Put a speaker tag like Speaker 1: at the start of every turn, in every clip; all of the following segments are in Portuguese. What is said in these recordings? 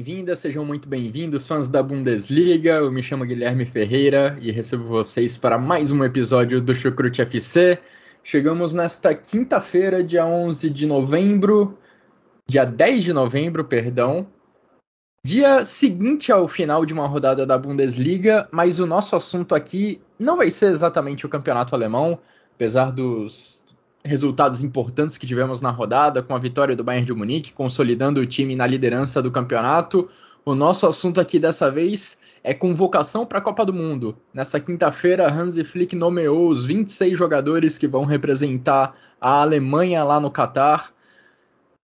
Speaker 1: Bem-vindas, sejam muito bem-vindos, fãs da Bundesliga. Eu me chamo Guilherme Ferreira e recebo vocês para mais um episódio do Chucrute FC. Chegamos nesta quinta-feira, dia 11 de novembro, dia 10 de novembro, perdão. Dia seguinte ao final de uma rodada da Bundesliga, mas o nosso assunto aqui não vai ser exatamente o campeonato alemão, apesar dos resultados importantes que tivemos na rodada, com a vitória do Bayern de Munique, consolidando o time na liderança do campeonato. O nosso assunto aqui dessa vez é convocação para a Copa do Mundo. Nessa quinta-feira, Hansi Flick nomeou os 26 jogadores que vão representar a Alemanha lá no Catar.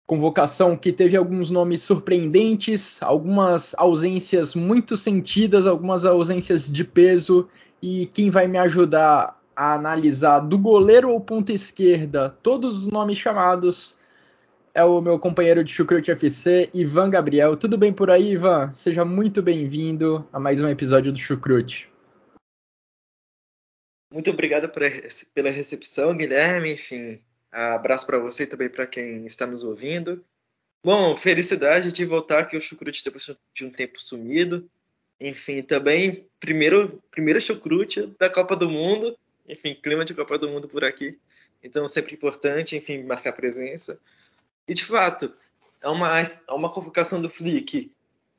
Speaker 1: Convocação que teve alguns nomes surpreendentes, algumas ausências muito sentidas, algumas ausências de peso. E quem vai me ajudar a analisar do goleiro ou ponta esquerda todos os nomes chamados é o meu companheiro de Chucrute FC, Ivan Gabriel. Tudo bem por aí, Ivan? Seja muito bem-vindo a mais um episódio do Chucrute.
Speaker 2: Muito obrigado pela recepção, Guilherme. Enfim, abraço para você e também para quem está nos ouvindo. Bom, felicidade de voltar aqui ao Chucrute depois de um tempo sumido. Enfim, também primeiro, primeiro Chucrute da Copa do Mundo enfim, clima de Copa do Mundo por aqui. Então, sempre importante, enfim, marcar presença. E, de fato, é uma, é uma convocação do Flick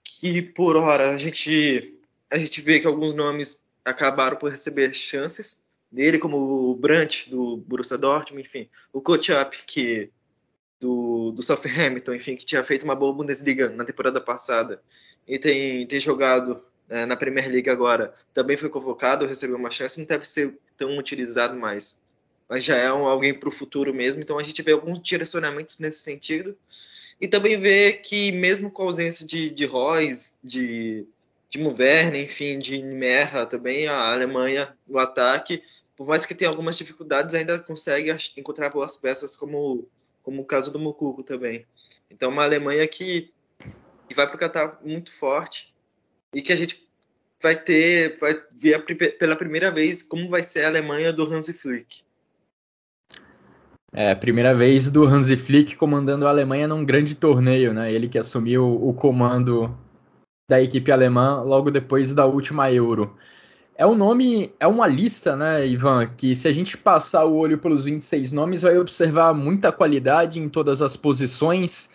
Speaker 2: que, por hora, a gente, a gente vê que alguns nomes acabaram por receber chances dele, como o Brandt, do Borussia Dortmund, enfim, o Kochap, que do, do Southampton, enfim, que tinha feito uma boa Bundesliga na temporada passada e tem, tem jogado é, na Premier League agora, também foi convocado, recebeu uma chance, não deve ser tão utilizado mais. Mas já é um, alguém para o futuro mesmo, então a gente vê alguns direcionamentos nesse sentido. E também vê que, mesmo com a ausência de, de de, de Muverne, enfim, de Merra também, a Alemanha no ataque, por mais que tenha algumas dificuldades, ainda consegue encontrar boas peças, como, como o caso do Mucuco também. Então, uma Alemanha que, que vai para o Qatar muito forte e que a gente vai ter, vai ver pela primeira vez como vai ser a Alemanha do Hansi Flick.
Speaker 1: É, primeira vez do Hansi Flick comandando a Alemanha num grande torneio, né? Ele que assumiu o comando da equipe alemã logo depois da última Euro. É um nome, é uma lista, né, Ivan, que se a gente passar o olho pelos 26 nomes, vai observar muita qualidade em todas as posições.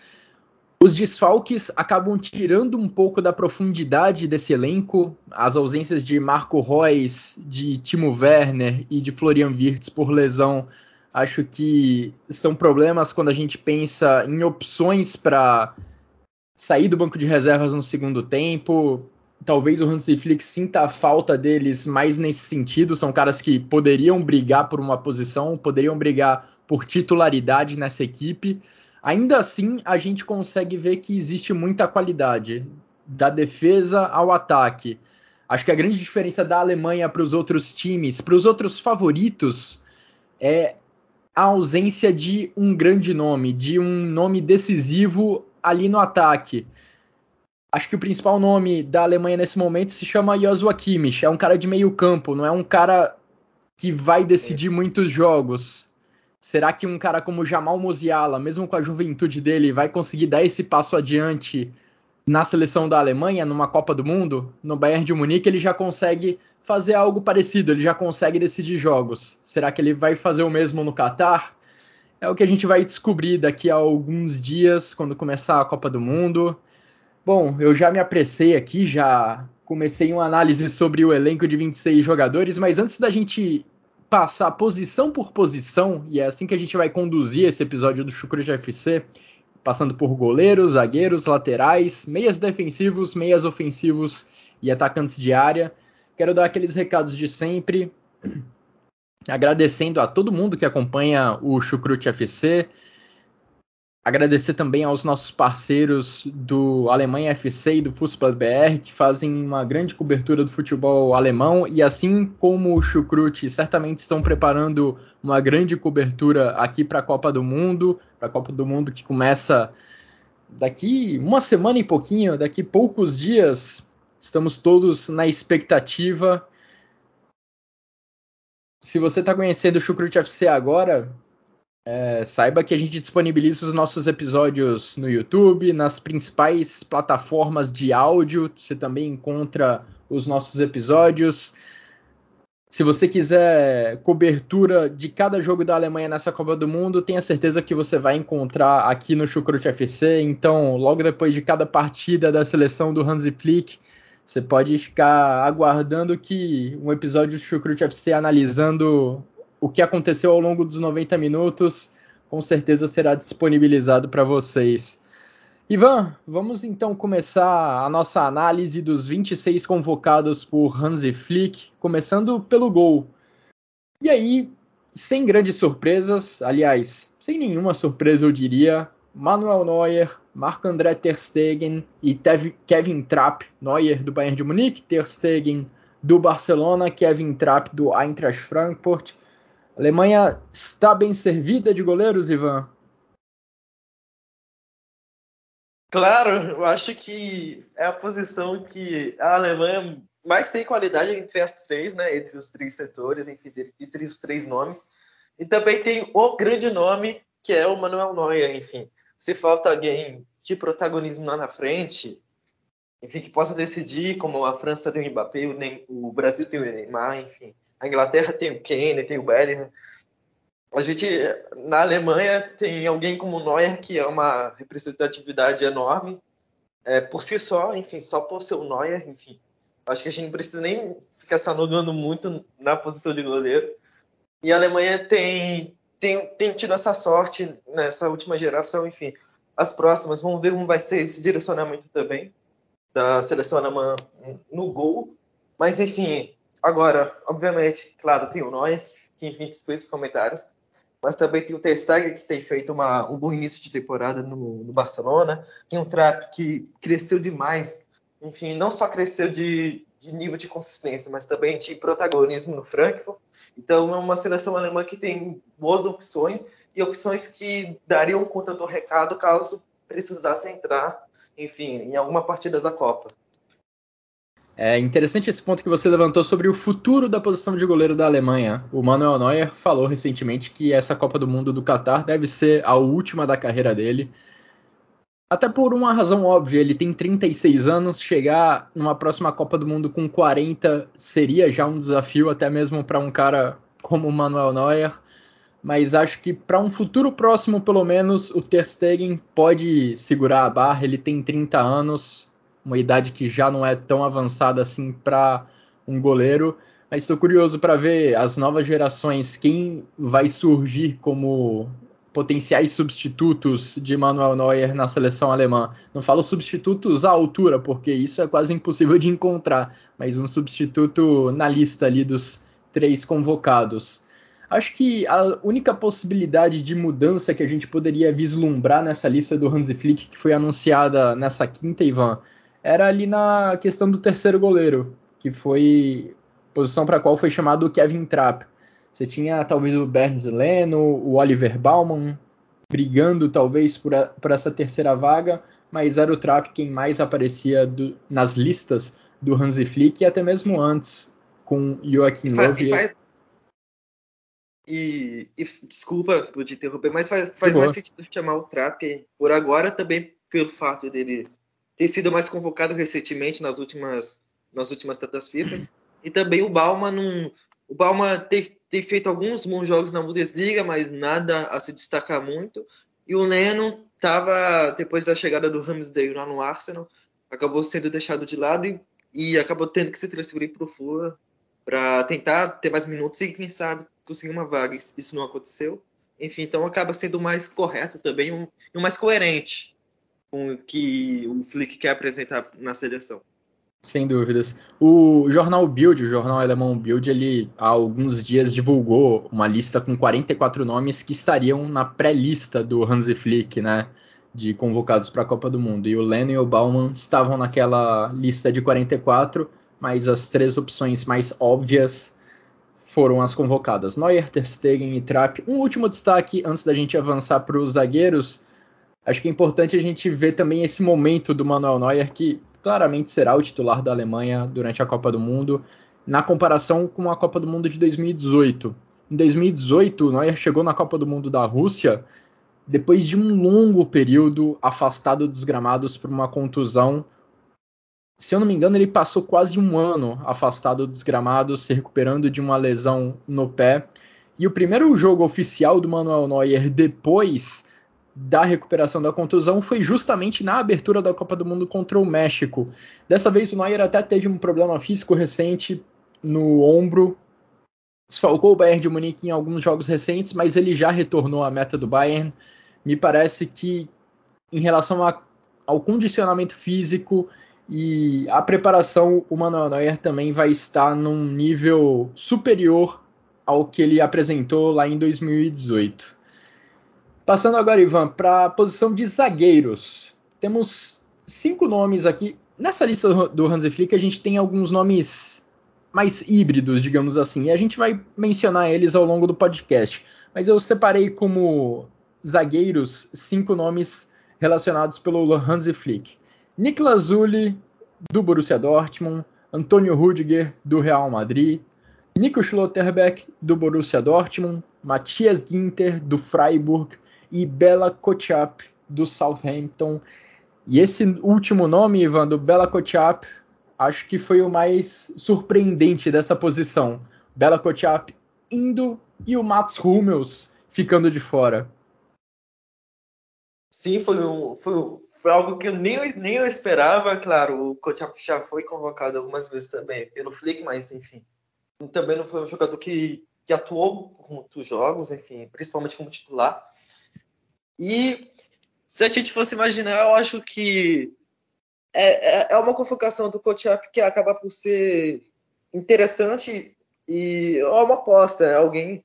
Speaker 1: Os desfalques acabam tirando um pouco da profundidade desse elenco. As ausências de Marco Reus, de Timo Werner e de Florian Wirtz por lesão, acho que são problemas quando a gente pensa em opções para sair do banco de reservas no segundo tempo. Talvez o Hansi Flick sinta a falta deles mais nesse sentido. São caras que poderiam brigar por uma posição, poderiam brigar por titularidade nessa equipe Ainda assim, a gente consegue ver que existe muita qualidade da defesa ao ataque. Acho que a grande diferença da Alemanha para os outros times, para os outros favoritos, é a ausência de um grande nome, de um nome decisivo ali no ataque. Acho que o principal nome da Alemanha nesse momento se chama Joshua Kimmich. É um cara de meio campo, não é um cara que vai decidir muitos jogos. Será que um cara como Jamal Musiala, mesmo com a juventude dele, vai conseguir dar esse passo adiante na seleção da Alemanha, numa Copa do Mundo? No Bayern de Munique ele já consegue fazer algo parecido, ele já consegue decidir jogos. Será que ele vai fazer o mesmo no Catar? É o que a gente vai descobrir daqui a alguns dias, quando começar a Copa do Mundo. Bom, eu já me apressei aqui, já comecei uma análise sobre o elenco de 26 jogadores, mas antes da gente passar posição por posição, e é assim que a gente vai conduzir esse episódio do Chucrute FC, passando por goleiros, zagueiros, laterais, meias defensivos, meias ofensivos e atacantes de área. Quero dar aqueles recados de sempre. agradecendo a todo mundo que acompanha o Chucrute FC. Agradecer também aos nossos parceiros do Alemanha FC e do Fußball BR, que fazem uma grande cobertura do futebol alemão, e assim como o Chucrute certamente estão preparando uma grande cobertura aqui para a Copa do Mundo, para a Copa do Mundo que começa daqui uma semana e pouquinho, daqui poucos dias. Estamos todos na expectativa. Se você está conhecendo o Chucrute FC agora, é, saiba que a gente disponibiliza os nossos episódios no YouTube, nas principais plataformas de áudio. Você também encontra os nossos episódios. Se você quiser cobertura de cada jogo da Alemanha nessa Copa do Mundo, tenha certeza que você vai encontrar aqui no Chucrute FC. Então, logo depois de cada partida da seleção do Hansi Flick, você pode ficar aguardando que um episódio do Chucrute FC analisando o que aconteceu ao longo dos 90 minutos com certeza será disponibilizado para vocês. Ivan, vamos então começar a nossa análise dos 26 convocados por Hansi Flick, começando pelo gol. E aí, sem grandes surpresas, aliás, sem nenhuma surpresa eu diria, Manuel Neuer, Marc-André Ter Stegen e Kevin Trapp, Neuer do Bayern de Munique, Ter Stegen do Barcelona, Kevin Trapp do Eintracht Frankfurt, a Alemanha está bem servida de goleiros, Ivan?
Speaker 2: Claro, eu acho que é a posição que a Alemanha mais tem qualidade entre as três, né? Entre os três setores, entre os três nomes. E também tem o grande nome, que é o Manuel Neuer, enfim. Se falta alguém de protagonismo lá na frente, enfim, que possa decidir, como a França tem o Mbappé, o Brasil tem o Neymar, enfim. A Inglaterra tem o Kane, tem o Bellingham. A gente, na Alemanha, tem alguém como o Neuer, que é uma representatividade enorme. É, por si só, enfim, só por ser o Neuer, enfim. Acho que a gente não precisa nem ficar se alugando muito na posição de goleiro. E a Alemanha tem, tem, tem tido essa sorte nessa última geração, enfim. As próximas, vamos ver como vai ser esse direcionamento também da seleção alemã no gol. Mas, enfim, Agora, obviamente, claro, tem o Neuer, que enfim dispensa comentários, mas também tem o Ter Stegen, que tem feito uma, um bom início de temporada no, no Barcelona, tem o Trapp, que cresceu demais, enfim, não só cresceu de, de nível de consistência, mas também de protagonismo no Frankfurt, então é uma seleção alemã que tem boas opções, e opções que dariam conta do recado caso precisasse entrar, enfim, em alguma partida da Copa.
Speaker 1: É interessante esse ponto que você levantou sobre o futuro da posição de goleiro da Alemanha. O Manuel Neuer falou recentemente que essa Copa do Mundo do Catar deve ser a última da carreira dele. Até por uma razão óbvia, ele tem 36 anos, chegar numa próxima Copa do Mundo com 40 seria já um desafio, até mesmo para um cara como o Manuel Neuer. Mas acho que para um futuro próximo, pelo menos, o Ter Stegen pode segurar a barra. Ele tem 30 anos, uma idade que já não é tão avançada assim para um goleiro. Mas estou curioso para ver as novas gerações, quem vai surgir como potenciais substitutos de Manuel Neuer na seleção alemã. Não falo substitutos à altura, porque isso é quase impossível de encontrar, mas um substituto na lista ali dos três convocados. Acho que a única possibilidade de mudança que a gente poderia vislumbrar nessa lista do Hansi Flick, que foi anunciada nessa quinta, Ivan, era ali na questão do terceiro goleiro, que foi posição para a qual foi chamado o Kevin Trapp. Você tinha talvez o Bernd Leno, o Oliver Baumann brigando talvez por, a, por essa terceira vaga, mas era o Trapp quem mais aparecia do, nas listas do Hansi Flick e até mesmo antes com Joachim Löw.
Speaker 2: E, e, e, desculpa por te interromper, mas faz, faz mais sentido chamar o Trapp por agora também pelo fato dele tem sido mais convocado recentemente nas últimas, nas últimas datas FIFA. E também o Balma não. O Balma tem, tem feito alguns bons jogos na Bundesliga, mas nada a se destacar muito. E o Leno estava, depois da chegada do Ramsdale lá no Arsenal, acabou sendo deixado de lado e, e acabou tendo que se transferir para o Fulham para tentar ter mais minutos e, quem sabe, conseguir uma vaga. Isso não aconteceu. Enfim, então acaba sendo mais correto também e um, um mais coerente com que o Flick quer apresentar na seleção.
Speaker 1: Sem dúvidas. O jornal Bild, o jornal alemão Bild, ele há alguns dias divulgou uma lista com 44 nomes que estariam na pré-lista do Hansi Flick, né? De convocados para a Copa do Mundo. E o Lennon e o Baumann estavam naquela lista de 44, mas as três opções mais óbvias foram as convocadas: Neuer, Ter Stegen e Trapp. Um último destaque antes da gente avançar para os zagueiros. Acho que é importante a gente ver também esse momento do Manuel Neuer, que claramente será o titular da Alemanha durante a Copa do Mundo, na comparação com a Copa do Mundo de 2018. Em 2018, o Neuer chegou na Copa do Mundo da Rússia depois de um longo período afastado dos gramados por uma contusão. Se eu não me engano, ele passou quase um ano afastado dos gramados, se recuperando de uma lesão no pé. E o primeiro jogo oficial do Manuel Neuer depois da recuperação da contusão foi justamente na abertura da Copa do Mundo contra o México. Dessa vez o Neuer até teve um problema físico recente no ombro, desfalcou o Bayern de Munique em alguns jogos recentes, mas ele já retornou à meta do Bayern. Me parece que em relação a, ao condicionamento físico e a preparação, o Manuel Neuer também vai estar num nível superior ao que ele apresentou lá em 2018. Passando agora, Ivan, para a posição de zagueiros. Temos cinco nomes aqui. Nessa lista do Hansi Flick, a gente tem alguns nomes mais híbridos, digamos assim, e a gente vai mencionar eles ao longo do podcast. Mas eu separei como zagueiros cinco nomes relacionados pelo Hansi Flick. Niklas Zuli, do Borussia Dortmund, Antônio Rudiger, do Real Madrid, Nico Schlotterbeck, do Borussia Dortmund, Matthias Ginter, do Freiburg, e Bela Kotchap do Southampton. E esse último nome, Ivan, do Bela Kotchap, acho que foi o mais surpreendente dessa posição. Bela Kotchap indo e o Mats Hummels ficando de fora.
Speaker 2: Sim, foi, um, foi, foi algo que eu nem, nem eu esperava. Claro, o Kotchap já foi convocado algumas vezes também pelo Flick, mas enfim. Também não foi um jogador que, que atuou muitos jogos, enfim, principalmente como titular. E se a gente fosse imaginar, eu acho que é, é, é uma convocação do coach up que acaba por ser interessante e é uma aposta, é alguém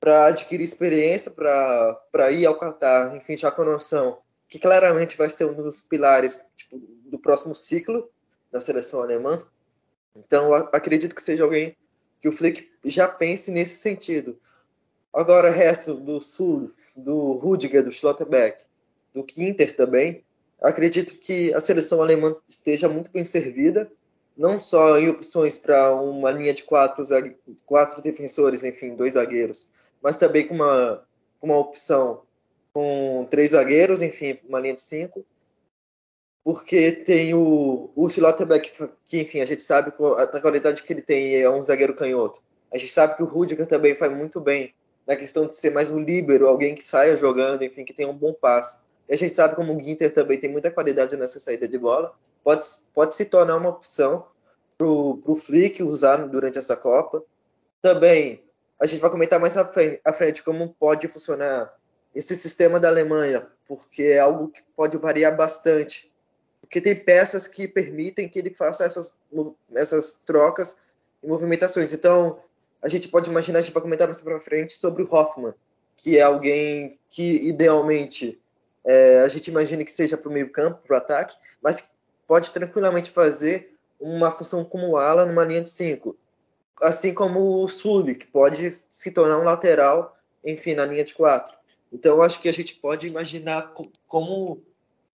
Speaker 2: para adquirir experiência, para ir ao Qatar, enfim, já com a noção que claramente vai ser um dos pilares tipo, do próximo ciclo da seleção alemã. Então, acredito que seja alguém que o Flick já pense nesse sentido. Agora, resto do Sul, do Rudiger, do Schlotterbeck, do Kinter também, acredito que a seleção alemã esteja muito bem servida, não só em opções para uma linha de quatro, quatro defensores, enfim, dois zagueiros, mas também com uma, uma opção com três zagueiros, enfim, uma linha de cinco, porque tem o, o Schlotterbeck, que, enfim, a gente sabe a qualidade que ele tem, é um zagueiro canhoto. A gente sabe que o Rudiger também faz muito bem na questão de ser mais um líbero, alguém que saia jogando, enfim, que tenha um bom passe. E a gente sabe como o Ginter também tem muita qualidade nessa saída de bola. Pode, pode se tornar uma opção para o Flick usar durante essa Copa. Também a gente vai comentar mais à frente, à frente como pode funcionar esse sistema da Alemanha, porque é algo que pode variar bastante. Porque tem peças que permitem que ele faça essas, essas trocas e movimentações. Então, a gente pode imaginar, a gente vai comentar mais para frente sobre o Hoffman, que é alguém que idealmente é, a gente imagina que seja para o meio campo, para o ataque, mas pode tranquilamente fazer uma função como ala numa linha de 5. Assim como o Sully, que pode se tornar um lateral, enfim, na linha de 4. Então, acho que a gente pode imaginar como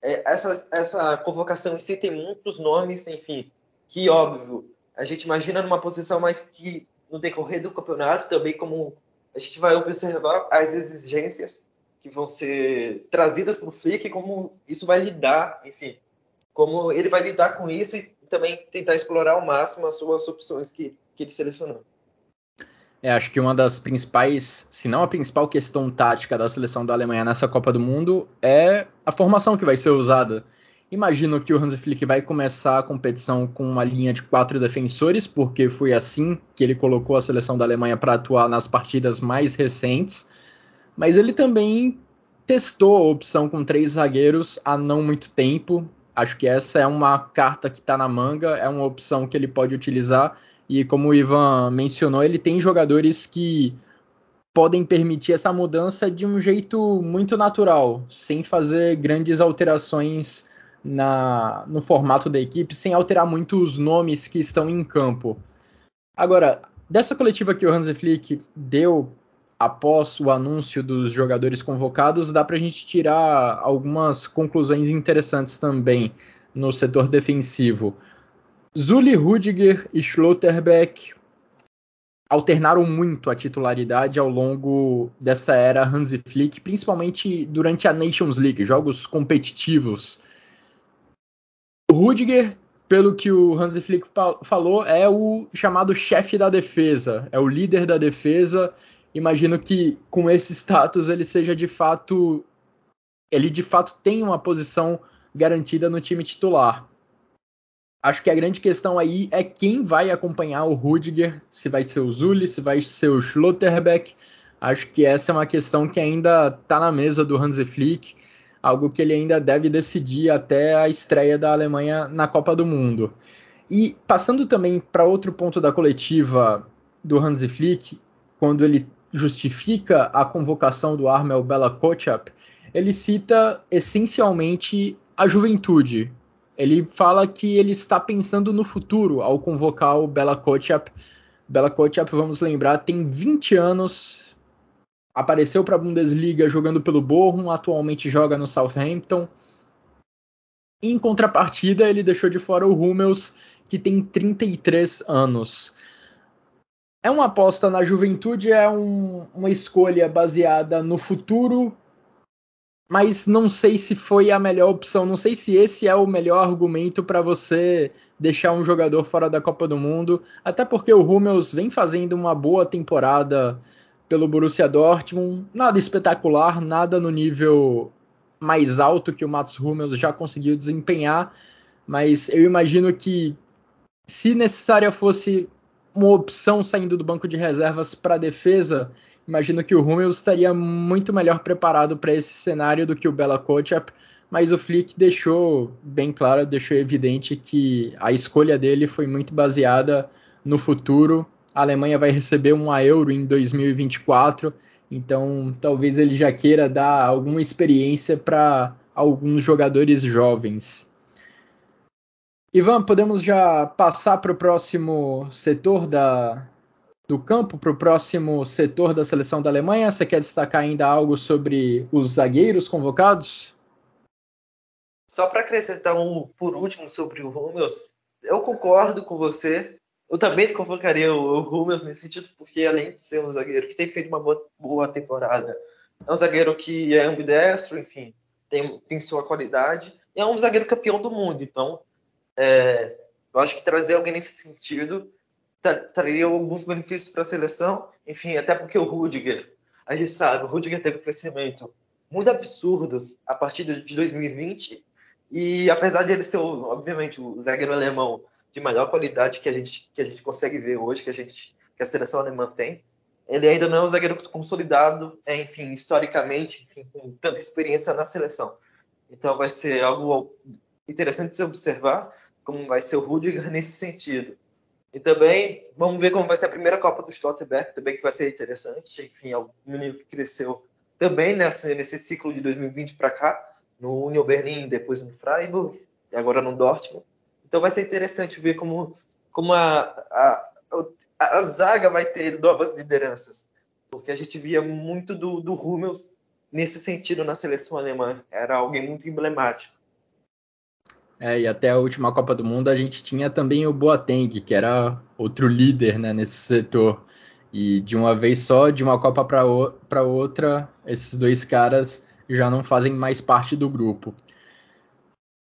Speaker 2: é, essa, essa convocação em si tem muitos nomes, enfim, que óbvio, a gente imagina numa posição mais que no decorrer do campeonato, também como a gente vai observar as exigências que vão ser trazidas para o Flick, como isso vai lidar, enfim, como ele vai lidar com isso e também tentar explorar ao máximo as suas opções que, que ele selecionou.
Speaker 1: É, acho que uma das principais, se não a principal questão tática da seleção da Alemanha nessa Copa do Mundo é a formação que vai ser usada. Imagino que o Hans Flick vai começar a competição com uma linha de quatro defensores, porque foi assim que ele colocou a seleção da Alemanha para atuar nas partidas mais recentes. Mas ele também testou a opção com três zagueiros há não muito tempo. Acho que essa é uma carta que está na manga, é uma opção que ele pode utilizar. E como o Ivan mencionou, ele tem jogadores que podem permitir essa mudança de um jeito muito natural, sem fazer grandes alterações na, no formato da equipe, sem alterar muito os nomes que estão em campo. Agora, dessa coletiva que o Hansi Flick deu após o anúncio dos jogadores convocados, dá para a gente tirar algumas conclusões interessantes também no setor defensivo. Zuli Rudiger e Schlotterbeck alternaram muito a titularidade ao longo dessa era Hansi Flick, principalmente durante a Nations League, jogos competitivos. Rudiger, pelo que o Hansi Flick falou, é o chamado chefe da defesa, é o líder da defesa imagino que com esse status ele seja de fato. Ele de fato tem uma posição garantida no time titular. Acho que a grande questão aí é quem vai acompanhar o Rudiger, se vai ser o Zulli, se vai ser o Schlotterbeck. Acho que essa é uma questão que ainda está na mesa do Hansi Flick, algo que ele ainda deve decidir até a estreia da Alemanha na Copa do Mundo. E passando também para outro ponto da coletiva do Hansi Flick, quando ele justifica a convocação do Armel Bela Kotchap, ele cita essencialmente a juventude. Ele fala que ele está pensando no futuro ao convocar o Bela Kotchap. Bela Kotchap, vamos lembrar, tem 20 anos, apareceu para a Bundesliga jogando pelo Bochum, atualmente joga no Southampton. Em contrapartida, ele deixou de fora o Hummels, que tem 33 anos é uma aposta na juventude, é um, uma escolha baseada no futuro, mas não sei se foi a melhor opção. Não sei se esse é o melhor argumento para você deixar um jogador fora da Copa do Mundo, até porque o Hummels vem fazendo uma boa temporada pelo Borussia Dortmund, nada espetacular, nada no nível mais alto que o Mats Hummels já conseguiu desempenhar, mas eu imagino que se necessária fosse uma opção saindo do banco de reservas para defesa, imagino que o Hummels estaria muito melhor preparado para esse cenário do que o Bela Kotchap, mas o Flick deixou bem claro, deixou evidente que a escolha dele foi muito baseada no futuro. A Alemanha vai receber uma Euro em 2024, então talvez ele já queira dar alguma experiência para alguns jogadores jovens. Ivan, podemos já passar para o próximo setor da, do campo, para o próximo setor da seleção da Alemanha? Você quer destacar ainda algo sobre os zagueiros convocados?
Speaker 2: Só para acrescentar um por último sobre o Hummels, eu concordo com você. Eu também convocaria o Hummels nesse sentido, porque além de ser um zagueiro que tem feito uma boa, boa temporada, é um zagueiro que é ambidestro, enfim, tem, tem sua qualidade, e é um zagueiro campeão do mundo, então é, eu acho que trazer alguém nesse sentido traria alguns benefícios para a seleção. Enfim, até porque o Rudiger, a gente sabe, o Rudiger teve um crescimento muito absurdo a partir de 2020. E apesar dele ser, obviamente, o zagueiro alemão de maior qualidade que a gente, que a gente consegue ver hoje, que a, gente, que a seleção alemã tem, ele ainda não é um zagueiro consolidado, é, enfim, historicamente, enfim, com tanta experiência na seleção. Então vai ser algo interessante de se observar como vai ser o Rudiger nesse sentido. E também vamos ver como vai ser a primeira Copa do Stoltenberg, também que vai ser interessante. Enfim, é um menino que cresceu também nesse ciclo de 2020 para cá, no Union Berlin, depois no Freiburg, e agora no Dortmund. Então vai ser interessante ver como, como a, a, a, a zaga vai ter novas lideranças, porque a gente via muito do, do Hummels nesse sentido na seleção alemã. Era alguém muito emblemático.
Speaker 1: É, e até a última Copa do Mundo a gente tinha também o Boateng, que era outro líder né, nesse setor. E de uma vez só, de uma Copa para outra, esses dois caras já não fazem mais parte do grupo.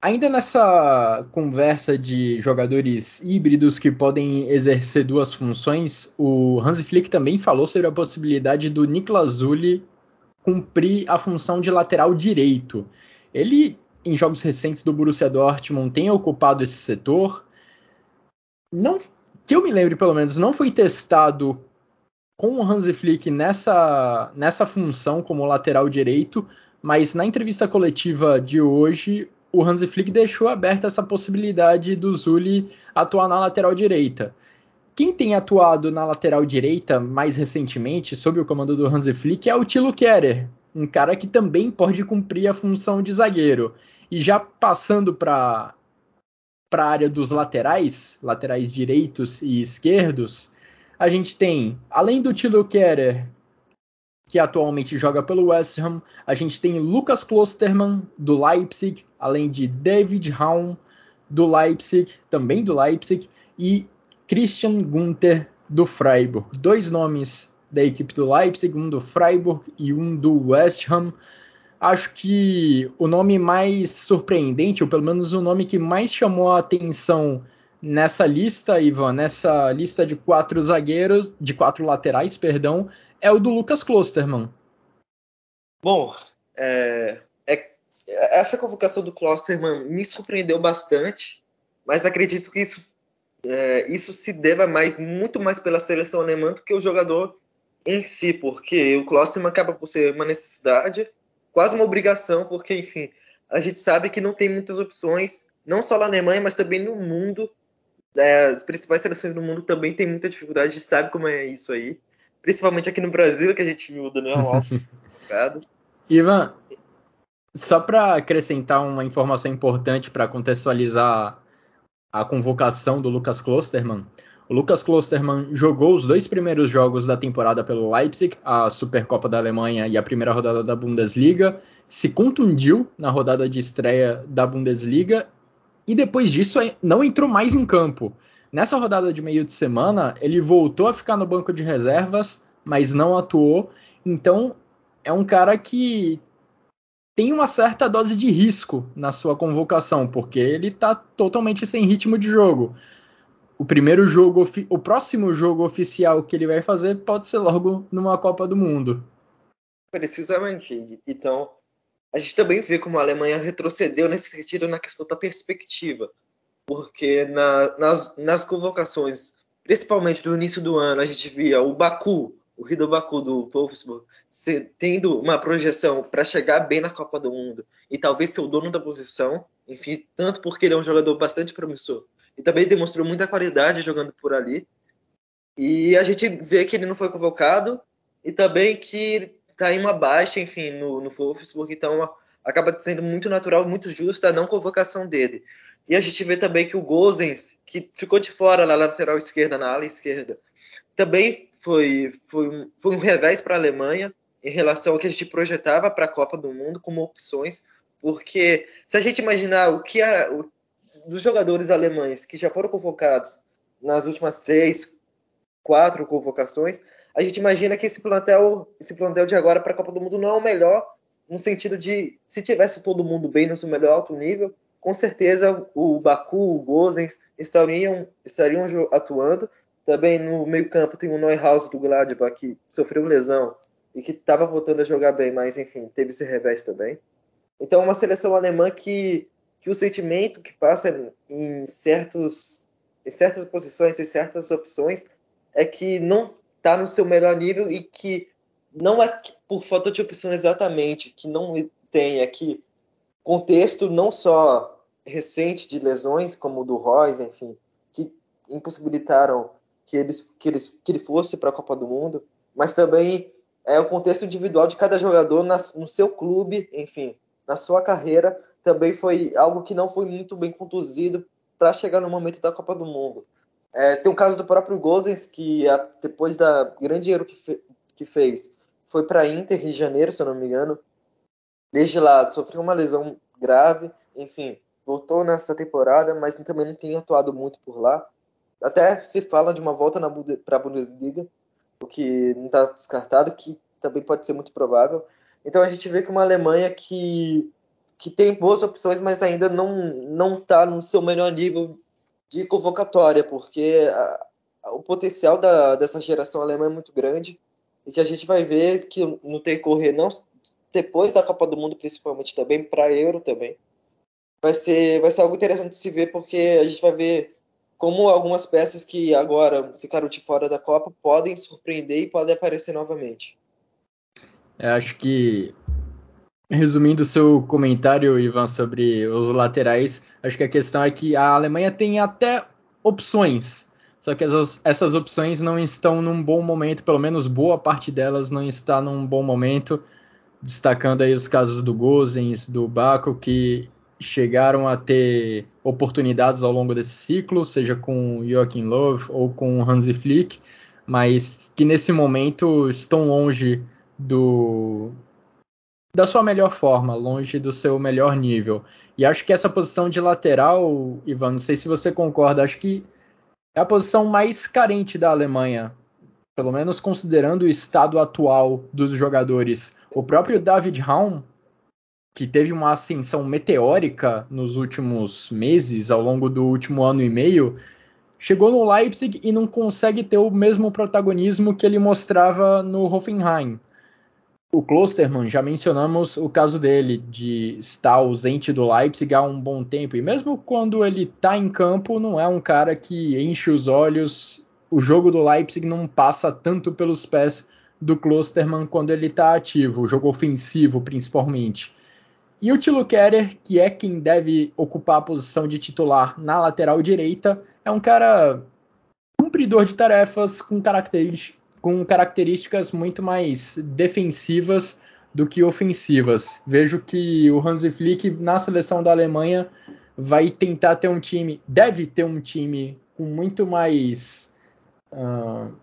Speaker 1: Ainda nessa conversa de jogadores híbridos que podem exercer duas funções, o Hans Flick também falou sobre a possibilidade do Niklas Zuli cumprir a função de lateral direito. Ele em jogos recentes do Borussia Dortmund tem ocupado esse setor. Não, que eu me lembre pelo menos, não foi testado com o Hansi Flick nessa, nessa função como lateral direito, mas na entrevista coletiva de hoje o Hansi Flick deixou aberta essa possibilidade do Zully atuar na lateral direita. Quem tem atuado na lateral direita mais recentemente, sob o comando do Hansi Flick, é o Tilo Kerer, um cara que também pode cumprir a função de zagueiro. E já passando para a área dos laterais, laterais direitos e esquerdos, a gente tem, além do Tilo Kerer, que atualmente joga pelo West Ham. A gente tem Lucas Klosterman, do Leipzig, além de David Raum, do Leipzig, também do Leipzig, e Christian Gunther, do Freiburg. Dois nomes da equipe do Leipzig, um do Freiburg e um do West Ham. Acho que o nome mais surpreendente, ou pelo menos o nome que mais chamou a atenção nessa lista, Ivan, nessa lista de quatro zagueiros, de quatro laterais, perdão, é o do Lucas Klosterman.
Speaker 2: Bom, é, é, essa convocação do Klosterman me surpreendeu bastante, mas acredito que isso, é, isso se deva mais, muito mais pela seleção alemã do que o jogador em si, porque o Klosterman acaba por ser uma necessidade, quase uma obrigação, porque, enfim, a gente sabe que não tem muitas opções, não só na Alemanha, mas também no mundo. É, as principais seleções do mundo também têm muita dificuldade, sabe como é isso aí principalmente aqui no Brasil, que a gente viu o Daniel Alves
Speaker 1: Ivan, só para acrescentar uma informação importante para contextualizar a convocação do Lucas Klosterman. O Lucas Klosterman jogou os dois primeiros jogos da temporada pelo Leipzig, a Supercopa da Alemanha e a primeira rodada da Bundesliga, se contundiu na rodada de estreia da Bundesliga e depois disso não entrou mais em campo. Nessa rodada de meio de semana, ele voltou a ficar no banco de reservas, mas não atuou. Então, é um cara que tem uma certa dose de risco na sua convocação, porque ele está totalmente sem ritmo de jogo. O primeiro jogo, o próximo jogo oficial que ele vai fazer pode ser logo numa Copa do Mundo.
Speaker 2: Precisamente. Então, a gente também vê como a Alemanha retrocedeu nesse sentido na questão da perspectiva porque na, nas, nas convocações, principalmente do início do ano, a gente via o Baku, o Rido Baku do Wolfsburg, tendo uma projeção para chegar bem na Copa do Mundo e talvez ser o dono da posição, enfim, tanto porque ele é um jogador bastante promissor e também demonstrou muita qualidade jogando por ali. E a gente vê que ele não foi convocado e também que está em uma baixa, enfim, no, no Wolfsburg, então acaba sendo muito natural, muito justa a não convocação dele. E a gente vê também que o Gozens, que ficou de fora na lateral esquerda, na ala esquerda, também foi, foi, foi um revés para a Alemanha em relação ao que a gente projetava para a Copa do Mundo como opções, porque se a gente imaginar o que a, o, dos jogadores alemães que já foram convocados nas últimas três, quatro convocações, a gente imagina que esse plantel, esse plantel de agora para a Copa do Mundo não é o melhor, no sentido de se tivesse todo mundo bem no seu melhor alto nível, com certeza o Baku, o Gozens estariam, estariam atuando. Também no meio-campo tem o Neuhaus do Gladbach, que sofreu lesão e que estava voltando a jogar bem, mas enfim, teve esse revés também. Então, uma seleção alemã que, que o sentimento que passa em, certos, em certas posições, em certas opções, é que não está no seu melhor nível e que não é por falta de opção exatamente, que não tem, é contexto não só recente de lesões, como o do Royce, enfim, que impossibilitaram que, eles, que, eles, que ele fosse para a Copa do Mundo, mas também é o contexto individual de cada jogador na, no seu clube, enfim, na sua carreira, também foi algo que não foi muito bem conduzido para chegar no momento da Copa do Mundo. É, tem o caso do próprio Gozens, que a, depois da grande erro que, fe, que fez, foi para Inter em janeiro, se eu não me engano, Desde lá, sofreu uma lesão grave, enfim, voltou nessa temporada, mas também não tem atuado muito por lá. Até se fala de uma volta para a Bundesliga, o que não está descartado, que também pode ser muito provável. Então a gente vê que uma Alemanha que, que tem boas opções, mas ainda não está no seu melhor nível de convocatória, porque a, a, o potencial da, dessa geração alemã é muito grande e que a gente vai ver que no decorrer não depois da Copa do Mundo, principalmente também, para Euro também. Vai ser, vai ser algo interessante de se ver, porque a gente vai ver como algumas peças que agora ficaram de fora da Copa podem surpreender e podem aparecer novamente.
Speaker 1: Eu acho que Resumindo seu comentário, Ivan, sobre os laterais, acho que a questão é que a Alemanha tem até opções, só que essas, essas opções não estão num bom momento, pelo menos boa parte delas não está num bom momento, destacando aí os casos do Gozens, do Baco, que chegaram a ter oportunidades ao longo desse ciclo, seja com Joachim Löw ou com Hansi Flick, mas que nesse momento estão longe do, da sua melhor forma, longe do seu melhor nível. E acho que essa posição de lateral, Ivan, não sei se você concorda, acho que é a posição mais carente da Alemanha, pelo menos considerando o estado atual dos jogadores. O próprio David Raum, que teve uma ascensão meteórica nos últimos meses, ao longo do último ano e meio, chegou no Leipzig e não consegue ter o mesmo protagonismo que ele mostrava no Hoffenheim. O Klosterman, já mencionamos o caso dele, de estar ausente do Leipzig há um bom tempo. E mesmo quando ele está em campo, não é um cara que enche os olhos. O jogo do Leipzig não passa tanto pelos pés do Klosterman quando ele está ativo, o jogo ofensivo principalmente. E o Tilo Kerer, que é quem deve ocupar a posição de titular na lateral direita, é um cara cumpridor de tarefas com com características muito mais defensivas do que ofensivas. Vejo que o Hansi Flick na seleção da Alemanha vai tentar ter um time, deve ter um time com muito mais uh,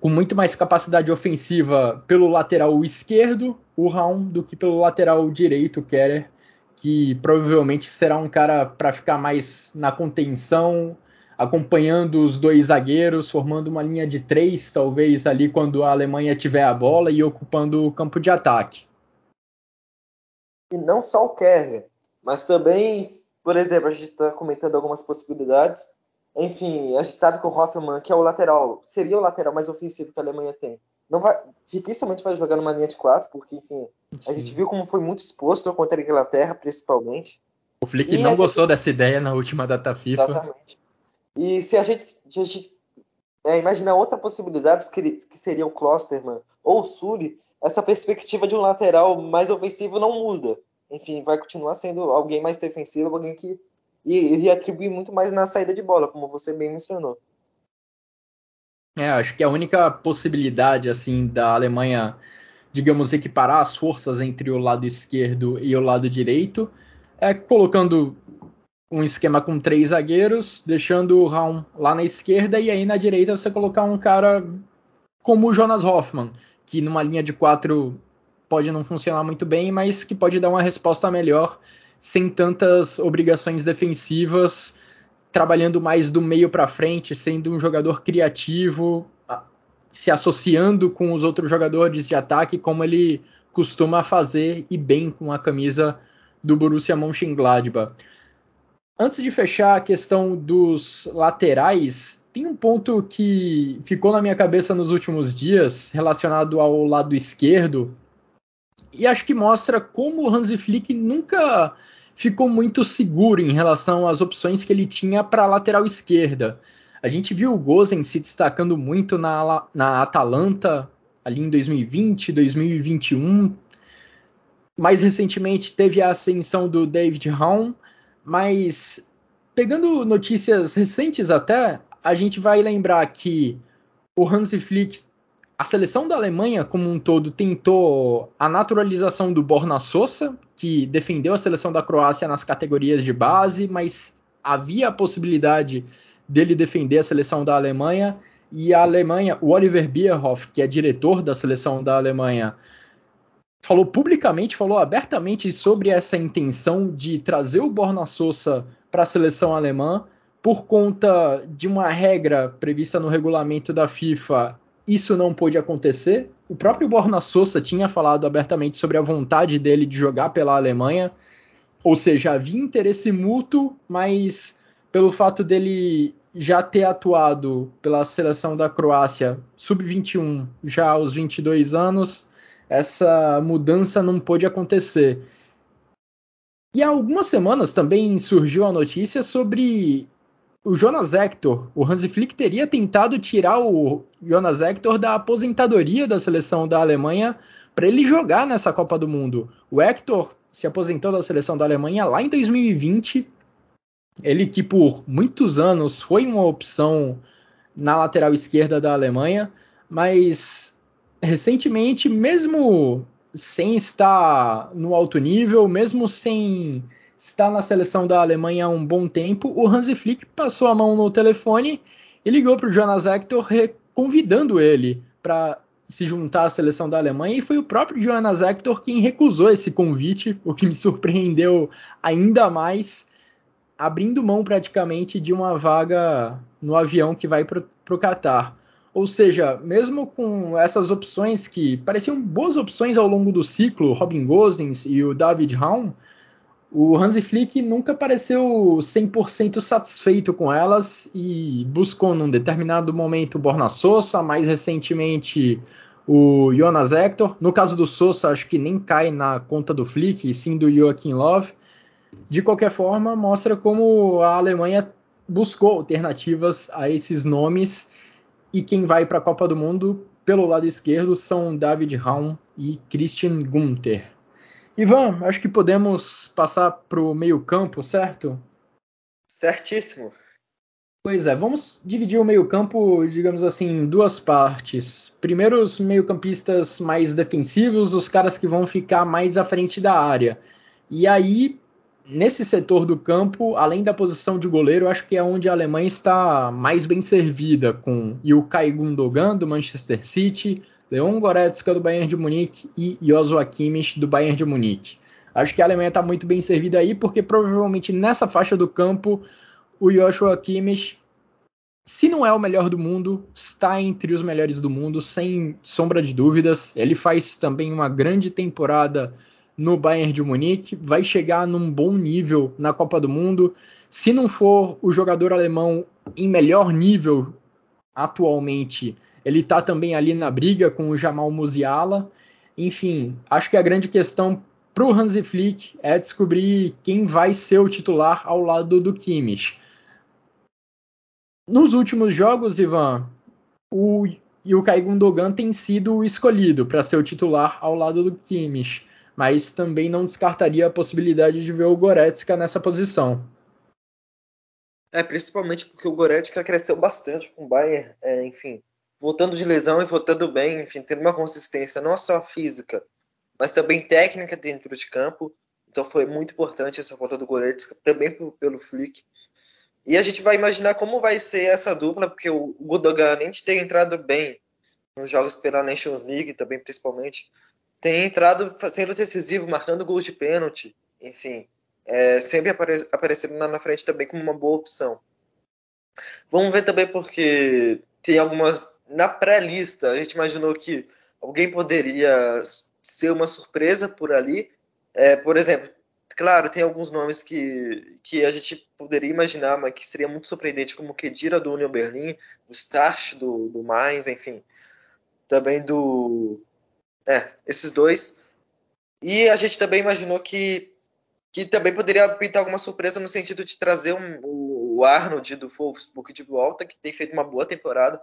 Speaker 1: com muito mais capacidade ofensiva pelo lateral esquerdo, o Raum, do que pelo lateral direito, o Kerer, que provavelmente será um cara para ficar mais na contenção, acompanhando os dois zagueiros, formando uma linha de três, talvez ali quando a Alemanha tiver a bola e ocupando o campo de ataque.
Speaker 2: E não só o Kerr, mas também, por exemplo, a gente está comentando algumas possibilidades. Enfim, a gente sabe que o Hoffmann, que é o lateral, seria o lateral mais ofensivo que a Alemanha tem. Não vai, dificilmente vai jogar numa linha de quatro, porque, enfim, Sim. a gente viu como foi muito exposto contra a Inglaterra, principalmente.
Speaker 1: O Flick e não gostou dessa ideia na última data FIFA.
Speaker 2: Exatamente. E se a gente, a gente é, imaginar outra possibilidade, que, que seria o Klosterman ou o Sully, essa perspectiva de um lateral mais ofensivo não muda. Enfim, vai continuar sendo alguém mais defensivo, alguém que iria atribuir muito mais na saída de bola, como você bem mencionou.
Speaker 1: É, acho que a única possibilidade assim da Alemanha, digamos, equiparar as forças entre o lado esquerdo e o lado direito é colocando um esquema com três zagueiros, deixando o Raum lá na esquerda e aí na direita você colocar um cara como o Jonas Hoffman, que numa linha de quatro pode não funcionar muito bem, mas que pode dar uma resposta melhor sem tantas obrigações defensivas, trabalhando mais do meio para frente, sendo um jogador criativo, se associando com os outros jogadores de ataque, como ele costuma fazer e bem com a camisa do Borussia Mönchengladbach. Antes de fechar a questão dos laterais, tem um ponto que ficou na minha cabeça nos últimos dias relacionado ao lado esquerdo e acho que mostra como o Hansi Flick nunca ficou muito seguro em relação às opções que ele tinha para a lateral esquerda. A gente viu o Gozen se destacando muito na, na Atalanta ali em 2020, 2021. Mais recentemente teve a ascensão do David Raum mas pegando notícias recentes até, a gente vai lembrar que o Hansi Flick, a seleção da Alemanha como um todo tentou a naturalização do Borna Sosa, que defendeu a seleção da Croácia nas categorias de base, mas havia a possibilidade dele defender a seleção da Alemanha e a Alemanha, o Oliver Bierhoff, que é diretor da seleção da Alemanha, falou publicamente, falou abertamente sobre essa intenção de trazer o Borna Sosa para a seleção alemã por conta de uma regra prevista no regulamento da FIFA. Isso não pôde acontecer. O próprio Borna Sosa tinha falado abertamente sobre a vontade dele de jogar pela Alemanha, ou seja, havia interesse mútuo, mas pelo fato dele já ter atuado pela seleção da Croácia sub-21 já aos 22 anos, essa mudança não pôde acontecer. E há algumas semanas também surgiu a notícia sobre o Jonas Hector. O Hansi Flick teria tentado tirar o Jonas Hector da aposentadoria da seleção da Alemanha para ele jogar nessa Copa do Mundo. O Hector se aposentou da seleção da Alemanha lá em 2020. Ele que por muitos anos foi uma opção na lateral esquerda da Alemanha, mas recentemente, mesmo sem estar no alto nível, mesmo sem estar na seleção da Alemanha há um bom tempo, o Hansi Flick passou a mão no telefone e ligou para o Jonas Hector convidando ele para se juntar à seleção da Alemanha e foi o próprio Jonas Hector quem recusou esse convite, o que me surpreendeu ainda mais, abrindo mão praticamente de uma vaga no avião que vai para o Catar. Ou seja, mesmo com essas opções que pareciam boas opções ao longo do ciclo, Robin Gosens e o David Raum, o Hansi Flick nunca pareceu 100% satisfeito com elas e buscou num determinado momento o Borna Sosa, mais recentemente o Jonas Hector. No caso do Sosa, acho que nem cai na conta do Flick, e sim do Joachim Love. De qualquer forma, mostra como a Alemanha buscou alternativas a esses nomes e quem vai para a Copa do Mundo pelo lado esquerdo são David Raum e Christian Gunther. Ivan, acho que podemos passar para o meio-campo, certo?
Speaker 2: Certíssimo.
Speaker 1: Pois é, vamos dividir o meio-campo, digamos assim, em duas partes. Primeiro, os meio-campistas mais defensivos, os caras que vão ficar mais à frente da área. E aí, nesse setor do campo, além da posição de goleiro, acho que é onde a Alemanha está mais bem servida, com Ilkay Gundogan do Manchester City, Leon Goretzka do Bayern de Munique e Joshua Kimmich do Bayern de Munique. Acho que a Alemanha está muito bem servida aí, porque provavelmente nessa faixa do campo o Joshua Kimmich, se não é o melhor do mundo, está entre os melhores do mundo, sem sombra de dúvidas. Ele faz também uma grande temporada no Bayern de Munique, vai chegar num bom nível na Copa do Mundo. Se não for o jogador alemão em melhor nível atualmente, ele está também ali na briga com o Jamal Musiala. Enfim, acho que a grande questão para o Hansi Flick é descobrir quem vai ser o titular ao lado do Kimmich. Nos últimos jogos, Ivan, o Ilkay Gundogan tem sido escolhido para ser o titular ao lado do Kimmich, mas também não descartaria a possibilidade de ver o Goretzka nessa posição.
Speaker 2: É, principalmente porque o Goretzka cresceu bastante com o Bayern, é, enfim, voltando de lesão e voltando bem, enfim, tendo uma consistência não só física, mas também técnica dentro de campo. Então foi muito importante essa volta do Goretzka, também pelo Flick. E a gente vai imaginar como vai ser essa dupla, porque o Gudogan, além de ter entrado bem nos jogos pela Nations League, também principalmente, tem entrado sendo decisivo, marcando gols de pênalti, enfim, é, sempre apare aparecendo na frente também como uma boa opção. Vamos ver também porque tem algumas na pré-lista, a gente imaginou que alguém poderia ser uma surpresa por ali. É, por exemplo, claro, tem alguns nomes que, que a gente poderia imaginar, mas que seria muito surpreendente, como o Kedira do Union Berlin, o Starch do, do Mainz, enfim. Também do. É, esses dois. E a gente também imaginou que, que também poderia pintar alguma surpresa no sentido de trazer um, o Arnold do Wolfsburg de volta, que tem feito uma boa temporada.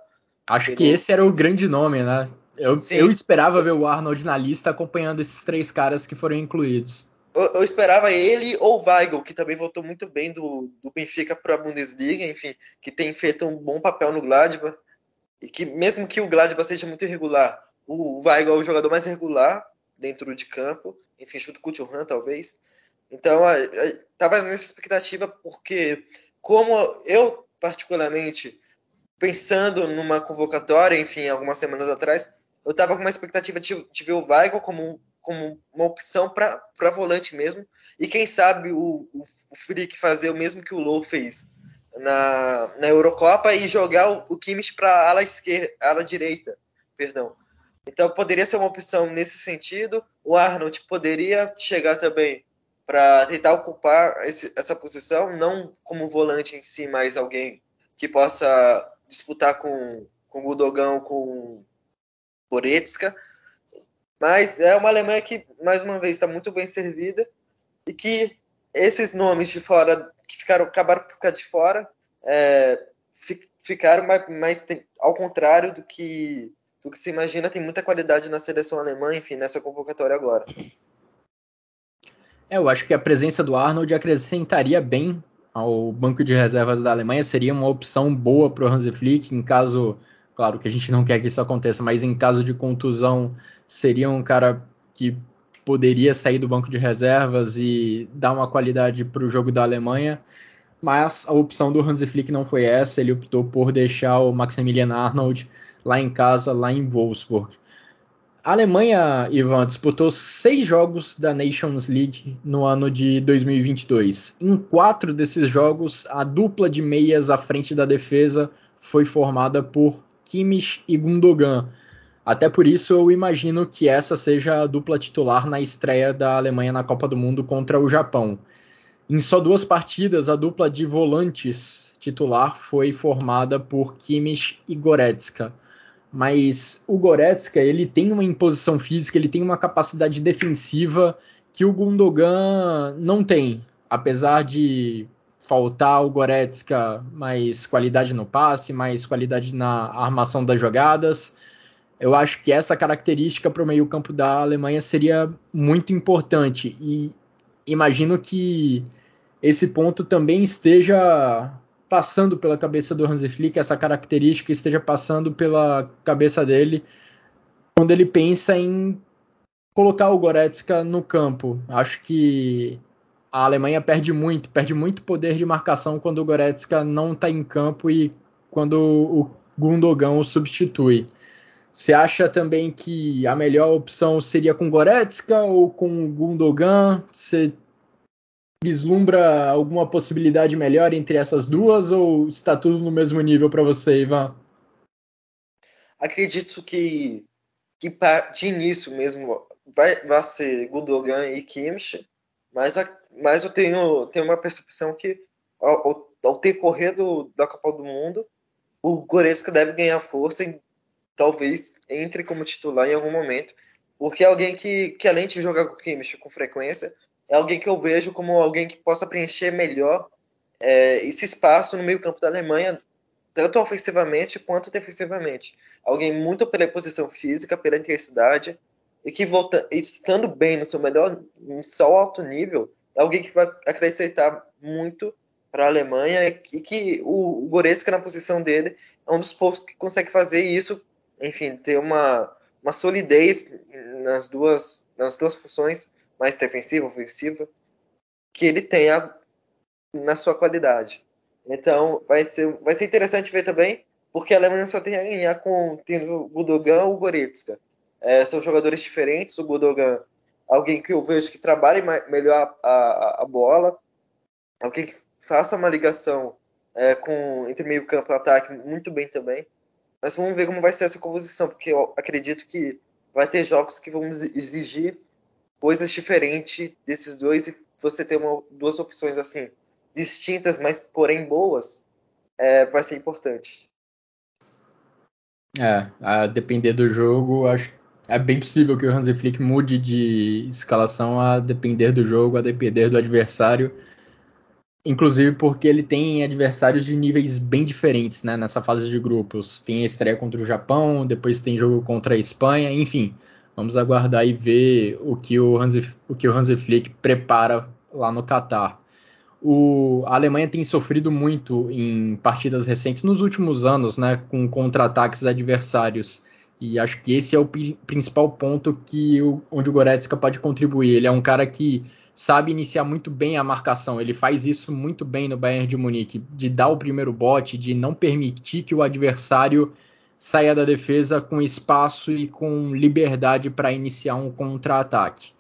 Speaker 1: Acho que esse era o grande nome, né? Eu, eu, esperava ver o Arnold na lista acompanhando esses três caras que foram incluídos.
Speaker 2: Eu, eu esperava ele ou o Weigl, que também voltou muito bem do, do Benfica para a Bundesliga, enfim, que tem feito um bom papel no Gladbach. E que mesmo que o Gladbach seja muito irregular, o Weigl é o jogador mais regular dentro de campo, enfim, chuto com o Churran, talvez. Então, estava nessa expectativa porque, como eu particularmente pensando numa convocatória, enfim, algumas semanas atrás, eu estava com uma expectativa de, de, ver o Weigl como, como uma opção para volante mesmo, e quem sabe o, o, o Frick fazer o mesmo que o Low fez na, na Eurocopa e jogar o, o Kimmich para ala esquerda, ala direita, perdão. Então poderia ser uma opção nesse sentido. O Arnold poderia chegar também para tentar ocupar esse, essa posição, não como volante em si, mas alguém que possa disputar com, com Gudogan, com Goretzka. Mas é uma Alemanha que, mais uma vez, está muito bem servida e que esses nomes de fora, que ficaram, acabaram por ficar de fora, é, ficaram mais, mais, ao contrário do que do que se imagina. Tem muita qualidade na seleção alemã, enfim, nessa convocatória agora.
Speaker 1: É, eu acho que a presença do Arnold acrescentaria bem ao banco de reservas da Alemanha, seria uma opção boa para o Hansi Flick, em caso, claro que a gente não quer que isso aconteça, mas em caso de contusão, seria um cara que poderia sair do banco de reservas e dar uma qualidade para o jogo da Alemanha. Mas a opção do Hansi Flick não foi essa, ele optou por deixar o Maximilian Arnold lá em casa, lá em Wolfsburg. A Alemanha, Ivan, disputou seis jogos da Nations League no ano de 2022. Em quatro desses jogos, a dupla de meias à frente da defesa foi formada por Kimmich e Gundogan. Até por isso, eu imagino que essa seja a dupla titular na estreia da Alemanha na Copa do Mundo contra o Japão. Em só duas partidas, a dupla de volantes titular foi formada por Kimmich e Goretzka mas o Goretzka ele tem uma imposição física, ele tem uma capacidade defensiva que o Gundogan não tem, apesar de faltar ao Goretzka mais qualidade no passe, mais qualidade na armação das jogadas. Eu acho que essa característica para o meio-campo da Alemanha seria muito importante e imagino que esse ponto também esteja passando pela cabeça do Hansi Flick, essa característica esteja passando pela cabeça dele quando ele pensa em colocar o Goretzka no campo. Acho que a Alemanha perde muito, perde muito poder de marcação quando o Goretzka não está em campo e quando o Gundogan o substitui. Você acha também que a melhor opção seria com Goretzka ou com Gundogan? Você vislumbra alguma possibilidade melhor entre essas duas ou está tudo no mesmo nível para você, Ivan?
Speaker 2: Acredito que, que de início mesmo vai, vai ser Gudogan e Kimmich, mas, mas eu tenho, tenho uma percepção que ao, ao decorrer do, da Copa do Mundo, o Goretzka deve ganhar força e talvez entre como titular em algum momento, porque é alguém que, que além de jogar com o Kimmich com frequência, é alguém que eu vejo como alguém que possa preencher melhor é, esse espaço no meio campo da Alemanha, tanto ofensivamente quanto defensivamente. Alguém muito pela posição física, pela intensidade, e que volta, estando bem no seu melhor, no seu alto nível, é alguém que vai acrescentar muito para a Alemanha e que o, o Goretzka na posição dele é um dos poucos que consegue fazer isso, enfim, ter uma, uma solidez nas duas, nas duas funções mais defensiva, ofensiva, que ele tenha na sua qualidade. Então, vai ser, vai ser interessante ver também, porque a Alemanha só tem a ganhar com tendo o Gudogan ou o Goretzka. É, são jogadores diferentes, o Gudogan, alguém que eu vejo que trabalhe melhor a, a, a bola, alguém que faça uma ligação é, com entre meio campo e ataque muito bem também. Mas vamos ver como vai ser essa composição, porque eu acredito que vai ter jogos que vão exigir coisas diferentes desses dois e você ter uma, duas opções assim distintas, mas porém boas, é, vai ser importante.
Speaker 1: É, a depender do jogo, acho é bem possível que o Hansi Flick mude de escalação a depender do jogo, a depender do adversário. Inclusive porque ele tem adversários de níveis bem diferentes né, nessa fase de grupos. Tem a estreia contra o Japão, depois tem jogo contra a Espanha, enfim. Vamos aguardar e ver o que o Hansi, o que o Flick prepara lá no Catar. O, a Alemanha tem sofrido muito em partidas recentes nos últimos anos, né, com contra-ataques adversários. E acho que esse é o principal ponto que o, onde o Goretzka pode contribuir. Ele é um cara que sabe iniciar muito bem a marcação. Ele faz isso muito bem no Bayern de Munique, de dar o primeiro bote, de não permitir que o adversário saia da defesa com espaço e com liberdade para iniciar um contra-ataque.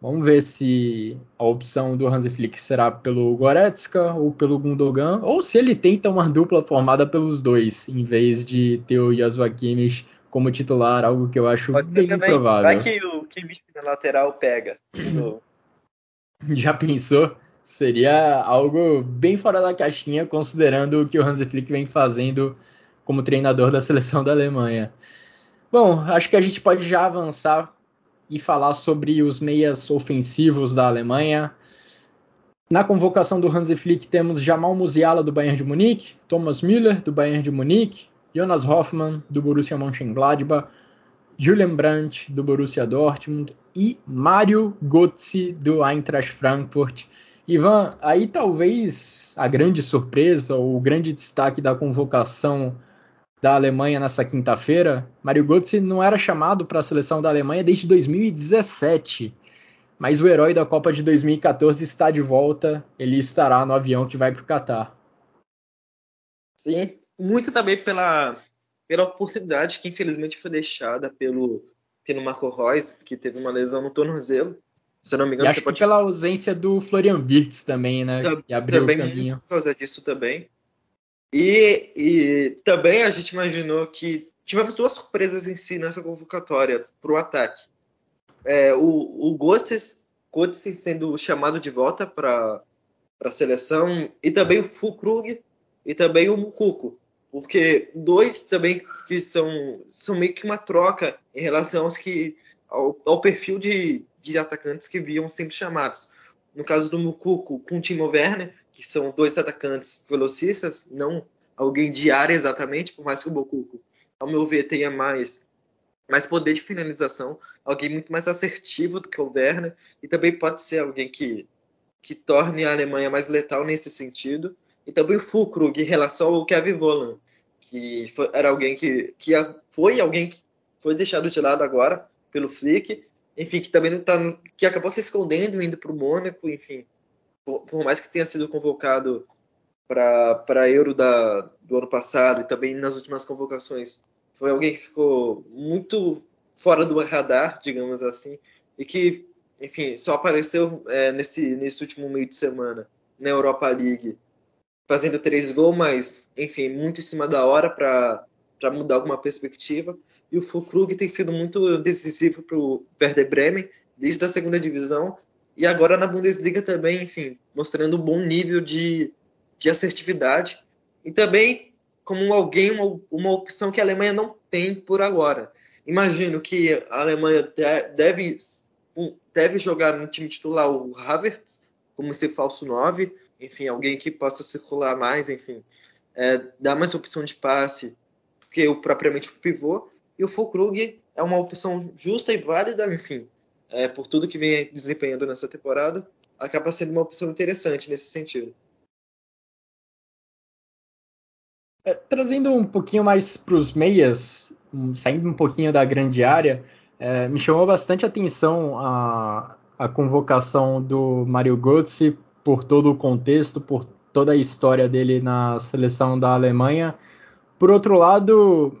Speaker 1: Vamos ver se a opção do Hansi Flick será pelo Goretzka ou pelo Gundogan, ou se ele tenta uma dupla formada pelos dois, em vez de ter o Joshua Kimmich como titular, algo que eu acho Pode bem também. improvável.
Speaker 2: Vai que o Kimmich na lateral pega.
Speaker 1: Já pensou? Seria algo bem fora da caixinha, considerando o que o Hansi Flick vem fazendo como treinador da seleção da Alemanha. Bom, acho que a gente pode já avançar e falar sobre os meias ofensivos da Alemanha. Na convocação do Hansi Flick temos Jamal Musiala do Bayern de Munique, Thomas Müller do Bayern de Munique, Jonas Hoffmann, do Borussia Mönchengladbach, Julian Brandt, do Borussia Dortmund e Mário Götze, do Eintracht Frankfurt. Ivan, aí talvez a grande surpresa ou o grande destaque da convocação da Alemanha nessa quinta-feira, Mário Götze não era chamado para a seleção da Alemanha desde 2017, mas o herói da Copa de 2014 está de volta, ele estará no avião que vai para o Catar.
Speaker 2: Sim, muito também pela, pela oportunidade que infelizmente foi deixada pelo, pelo Marco Reus, que teve uma lesão no tornozelo. Se eu não me engano,
Speaker 1: e acho
Speaker 2: você pode...
Speaker 1: pela ausência do Florian Wirtz também, né?
Speaker 2: que abriu também o caminho. Por causa disso também. E, e também a gente imaginou que tivemos duas surpresas em si nessa convocatória para o ataque. É, o o Götze sendo chamado de volta para a seleção e também o Fulkrug e também o Mucuco, porque dois também que são, são meio que uma troca em relação aos que, ao, ao perfil de, de atacantes que viam sempre chamados. No caso do Mucuco com o Timo Werner, que são dois atacantes velocistas, não alguém de área exatamente, por mais que o Mucuco, ao meu ver, tenha mais, mais poder de finalização, alguém muito mais assertivo do que o Werner, e também pode ser alguém que, que torne a Alemanha mais letal nesse sentido. E também o Fulkrug em relação ao Kevin Volland, que foi, era alguém que, que foi alguém que foi deixado de lado agora pelo Flick, enfim, que também não tá, que acabou se escondendo indo para o Mônaco, enfim, por, mais que tenha sido convocado para a Euro da, do ano passado e também nas últimas convocações, foi alguém que ficou muito fora do radar, digamos assim, e que, enfim, só apareceu é, nesse, nesse último meio de semana na Europa League, fazendo três gols, mas, enfim, muito em cima da hora para mudar alguma perspectiva. E o Fulkrug tem sido muito decisivo para o Werder Bremen, desde a segunda divisão, e agora na Bundesliga também, enfim, mostrando um bom nível de, de assertividade. E também como alguém, uma, uma opção que a Alemanha não tem por agora. Imagino que a Alemanha deve, deve jogar no time titular o Havertz, como esse falso 9, enfim, alguém que possa circular mais, enfim, é, dar mais opção de passe que o propriamente o pivô, e o Fulkrug é uma opção justa e válida, enfim, é, por tudo que vem desempenhando nessa temporada, acaba sendo uma opção interessante nesse sentido.
Speaker 1: É, trazendo um pouquinho mais para os meias, saindo um pouquinho da grande área, é, me chamou bastante atenção a, a convocação do Mario Götze por todo o contexto, por toda a história dele na seleção da Alemanha. Por outro lado,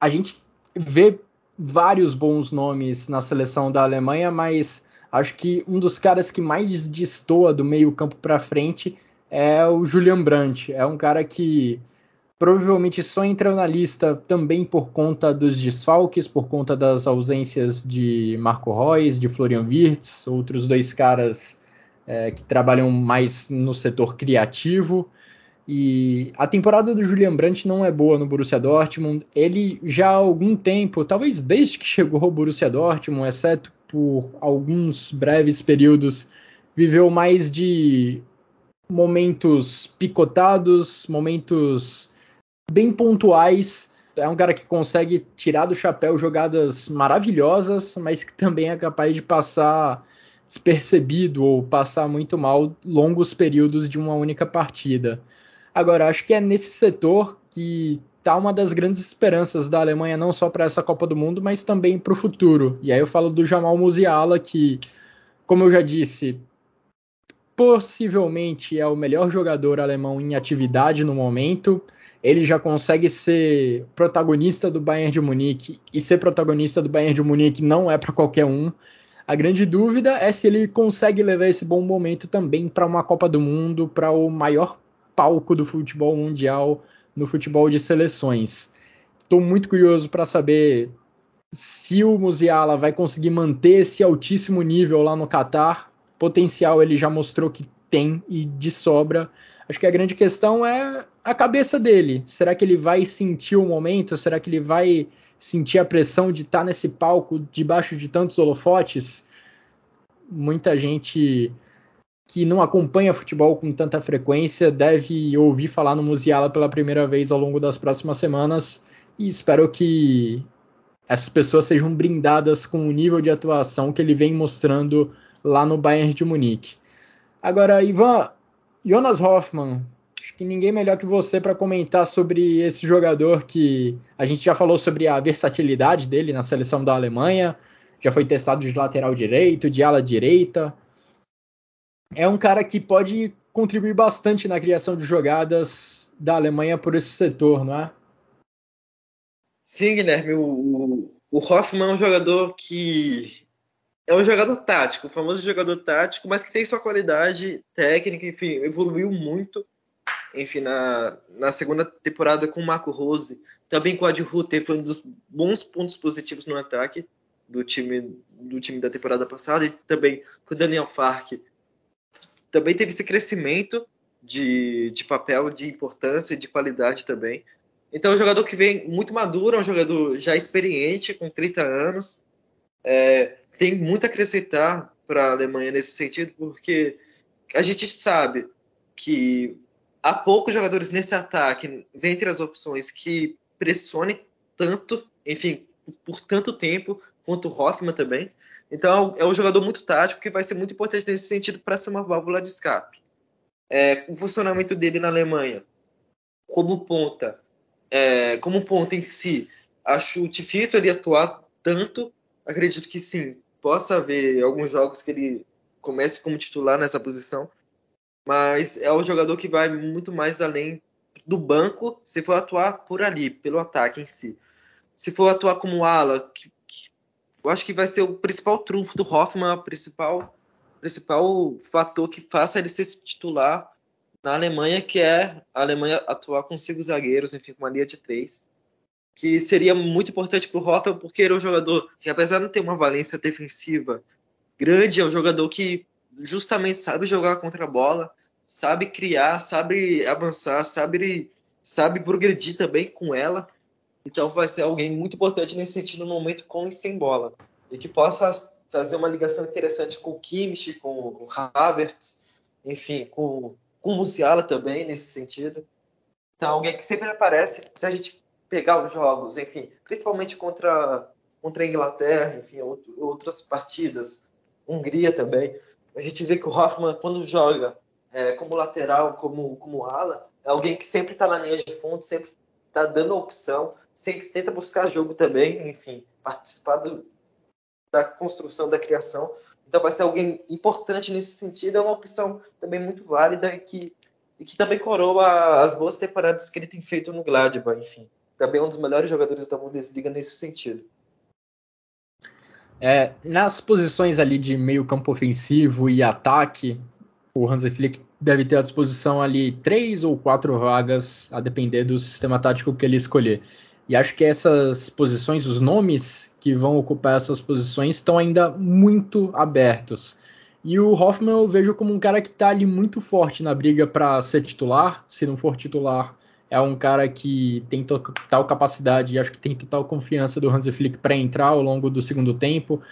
Speaker 1: a gente vê vários bons nomes na seleção da Alemanha, mas acho que um dos caras que mais destoa do meio-campo para frente é o Julian Brandt. É um cara que provavelmente só entra na lista também por conta dos desfalques, por conta das ausências de Marco Reus, de Florian Wirtz, outros dois caras é, que trabalham mais no setor criativo. E a temporada do Julian Brandt não é boa no Borussia Dortmund. Ele já há algum tempo, talvez desde que chegou ao Borussia Dortmund, exceto por alguns breves períodos, viveu mais de momentos picotados, momentos bem pontuais. É um cara que consegue tirar do chapéu jogadas maravilhosas, mas que também é capaz de passar despercebido ou passar muito mal longos períodos de uma única partida. Agora, acho que é nesse setor que está uma das grandes esperanças da Alemanha, não só para essa Copa do Mundo, mas também para o futuro. E aí eu falo do Jamal Musiala, que, como eu já disse, possivelmente é o melhor jogador alemão em atividade no momento. Ele já consegue ser protagonista do Bayern de Munique e ser protagonista do Bayern de Munique não é para qualquer um. A grande dúvida é se ele consegue levar esse bom momento também para uma Copa do Mundo, para o maior palco do futebol mundial no futebol de seleções. Estou muito curioso para saber se o Musiala vai conseguir manter esse altíssimo nível lá no Catar. Potencial ele já mostrou que tem e de sobra. Acho que a grande questão é a cabeça dele. Será que ele vai sentir o momento? Será que ele vai sentir a pressão de estar tá nesse palco debaixo de tantos holofotes? Muita gente que não acompanha futebol com tanta frequência deve ouvir falar no Musiala pela primeira vez ao longo das próximas semanas e espero que essas pessoas sejam brindadas com o nível de atuação que ele vem mostrando lá no Bayern de Munique. Agora, Ivan, Jonas Hoffmann, acho que ninguém melhor que você para comentar sobre esse jogador que a gente já falou sobre a versatilidade dele na seleção da Alemanha, já foi testado de lateral direito, de ala direita, é um cara que pode contribuir bastante na criação de jogadas da Alemanha por esse setor, não é?
Speaker 2: Sim, Guilherme. O, o Hoffman é um jogador que é um jogador tático, o famoso jogador tático, mas que tem sua qualidade técnica, enfim, evoluiu muito. Enfim, na, na segunda temporada com o Marco Rose, também com o Adi Rutter, foi um dos bons pontos positivos no ataque do time do time da temporada passada e também com o Daniel Fark também teve esse crescimento de, de papel, de importância e de qualidade também. Então é um jogador que vem muito maduro, é um jogador já experiente, com 30 anos. É, tem muito a acrescentar para a Alemanha nesse sentido, porque a gente sabe que há poucos jogadores nesse ataque, dentre as opções, que pressionem tanto, enfim, por tanto tempo, quanto o Hoffman também. Então é um jogador muito tático que vai ser muito importante nesse sentido para ser uma válvula de escape. É, o funcionamento dele na Alemanha, como ponta, é, como ponta em si, acho difícil ele atuar tanto. Acredito que sim, possa haver alguns jogos que ele comece como titular nessa posição, mas é um jogador que vai muito mais além do banco se for atuar por ali, pelo ataque em si. Se for atuar como ala, que eu acho que vai ser o principal trunfo do Hoffman, o principal, principal fator que faça ele ser titular na Alemanha, que é a Alemanha atuar com cinco zagueiros, enfim, com uma linha de três, que seria muito importante para o Hoffman, porque ele é um jogador que, apesar de não ter uma valência defensiva grande, é um jogador que justamente sabe jogar contra a bola, sabe criar, sabe avançar, sabe, sabe progredir também com ela. Então vai ser alguém muito importante nesse sentido no momento com e sem bola. E que possa fazer uma ligação interessante com o Kimmich, com o Havertz, enfim, com, com o Musiala também nesse sentido. Então alguém que sempre aparece, se a gente pegar os jogos, enfim, principalmente contra, contra a Inglaterra, enfim, outras partidas, Hungria também, a gente vê que o Hoffman, quando joga é, como lateral, como, como ala, é alguém que sempre está na linha de fundo, sempre está dando opção, sempre tenta buscar jogo também, enfim, participar do, da construção, da criação. Então vai ser alguém importante nesse sentido, é uma opção também muito válida e que, e que também coroa as boas temporadas que ele tem feito no Gladbach, enfim. Também é um dos melhores jogadores da Bundesliga nesse sentido.
Speaker 1: É, nas posições ali de meio campo ofensivo e ataque, o Hansi Flick deve ter à disposição ali três ou quatro vagas, a depender do sistema tático que ele escolher. E acho que essas posições, os nomes que vão ocupar essas posições estão ainda muito abertos. E o Hoffman eu vejo como um cara que está ali muito forte na briga para ser titular. Se não for titular, é um cara que tem total capacidade e acho que tem total confiança do Hansi Flick para entrar ao longo do segundo tempo.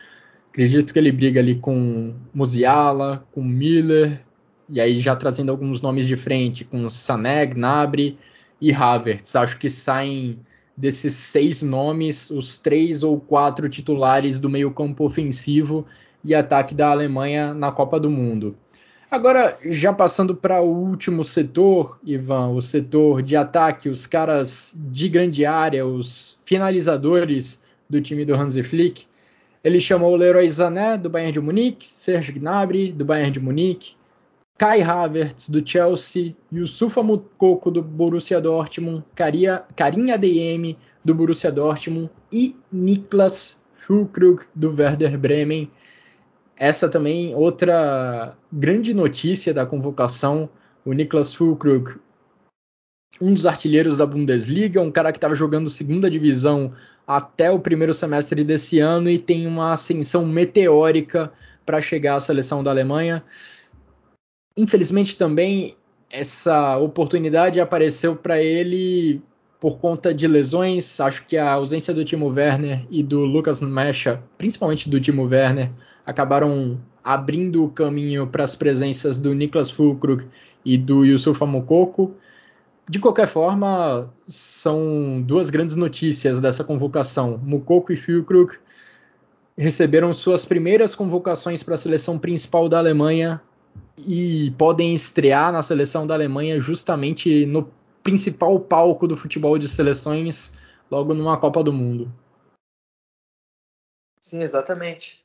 Speaker 1: Acredito que ele briga ali com Musiala, com Miller, e aí já trazendo alguns nomes de frente, com Sané, Gnabry e Havertz. Acho que saem desses seis nomes, os três ou quatro titulares do meio-campo ofensivo e ataque da Alemanha na Copa do Mundo. Agora, já passando para o último setor, Ivan, o setor de ataque, os caras de grande área, os finalizadores do time do Hansi Flick, ele chamou o Leroy Sané do Bayern de Munique, Serge Gnabry do Bayern de Munique, Kai Havertz do Chelsea, Yusufa Mukoko do Borussia Dortmund, Karim Adeyemi do Borussia Dortmund e Niklas Füllkrug do Werder Bremen. Essa também outra grande notícia da convocação, o Niklas Füllkrug, um dos artilheiros da Bundesliga, um cara que estava jogando segunda divisão até o primeiro semestre desse ano e tem uma ascensão meteórica para chegar à seleção da Alemanha. Infelizmente também essa oportunidade apareceu para ele por conta de lesões. Acho que a ausência do Timo Werner e do Lucas Mecha, principalmente do Timo Werner, acabaram abrindo o caminho para as presenças do Niklas Fulkrug e do Yusuf Mokoko. De qualquer forma, são duas grandes notícias dessa convocação. Mukoko e Fulkrug receberam suas primeiras convocações para a seleção principal da Alemanha e podem estrear na seleção da Alemanha justamente no principal palco do futebol de seleções, logo numa Copa do Mundo.
Speaker 2: Sim, exatamente.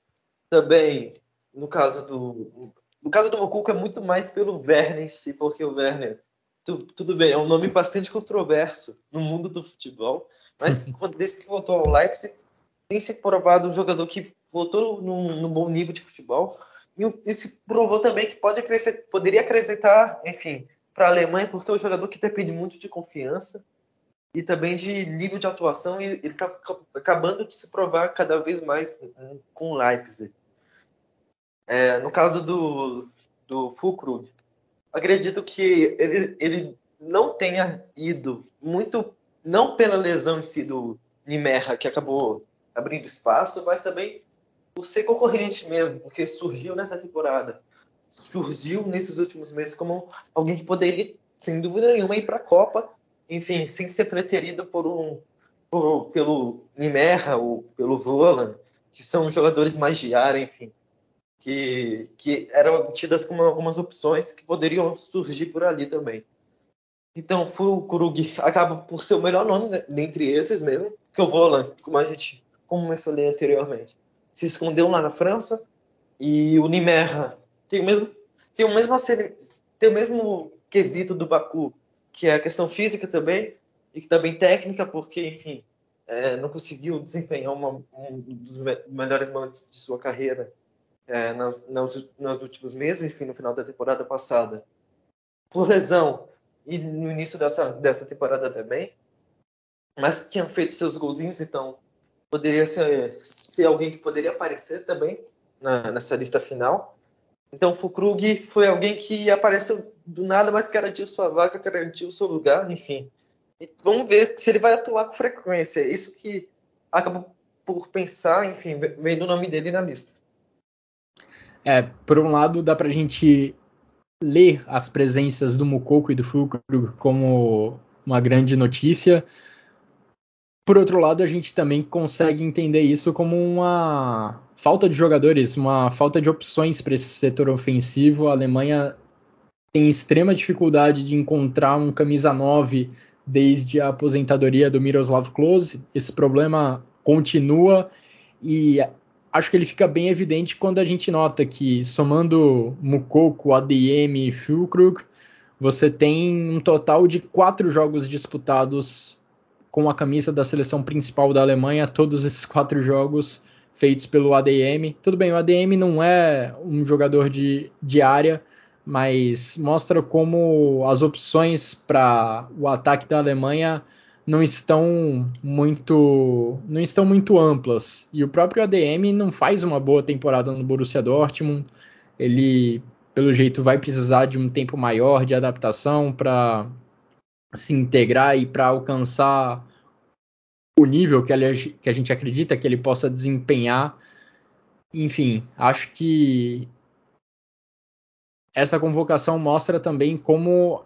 Speaker 2: Também, no caso do no caso do Mocuco é muito mais pelo Werner em si, porque o Werner, tu, tudo bem, é um nome bastante controverso no mundo do futebol, mas desde que voltou ao Leipzig, tem se provado um jogador que voltou num, num bom nível de futebol, e, se provou também que pode acrescentar, poderia acrescentar, enfim, para a Alemanha, porque é um jogador que depende muito de confiança e também de nível de atuação, e ele está acabando de se provar cada vez mais com o Leipzig. É, no caso do, do Fulkrug, acredito que ele, ele não tenha ido muito, não pela lesão em si do Nimerra, que acabou abrindo espaço, mas também por ser concorrente mesmo, porque surgiu nessa temporada, surgiu nesses últimos meses como alguém que poderia, sem dúvida nenhuma, ir para a Copa, enfim, sem ser preterido por um por, pelo Nimerra ou pelo Volan, que são jogadores mais de área, enfim, que, que eram tidas como algumas opções que poderiam surgir por ali também. Então, Fulkrug acaba por ser o melhor nome né, dentre esses mesmo, que o Volan, como a gente como mencionei anteriormente se escondeu lá na França e o Nimerra tem o mesmo tem o mesmo tem o mesmo quesito do Baku que é a questão física também e que também técnica porque enfim é, não conseguiu desempenhar uma, um dos melhores momentos de sua carreira é, nos, nos, últimos meses enfim no final da temporada passada. Por lesão e no início dessa dessa temporada também mas tinha feito seus golzinhos então poderia ser, ser alguém que poderia aparecer também na, nessa lista final. Então, Fukrug foi alguém que apareceu do nada, mas garantiu sua vaga, garantiu seu lugar, enfim. E vamos ver se ele vai atuar com frequência. É isso que acaba por pensar, enfim, vendo o nome dele na lista.
Speaker 1: É, por um lado, dá pra gente ler as presenças do Mukoko e do Fulkrug como uma grande notícia, por outro lado, a gente também consegue entender isso como uma falta de jogadores, uma falta de opções para esse setor ofensivo. A Alemanha tem extrema dificuldade de encontrar um camisa 9 desde a aposentadoria do Miroslav Klose. Esse problema continua e acho que ele fica bem evidente quando a gente nota que, somando Mukoko, ADM e Fulkrug, você tem um total de quatro jogos disputados com a camisa da seleção principal da Alemanha, todos esses quatro jogos feitos pelo ADM. Tudo bem, o ADM não é um jogador de, de área, mas mostra como as opções para o ataque da Alemanha não estão muito não estão muito amplas. E o próprio ADM não faz uma boa temporada no Borussia Dortmund. Ele, pelo jeito, vai precisar de um tempo maior de adaptação para se integrar e para alcançar o nível que, ele, que a gente acredita que ele possa desempenhar. Enfim, acho que essa convocação mostra também como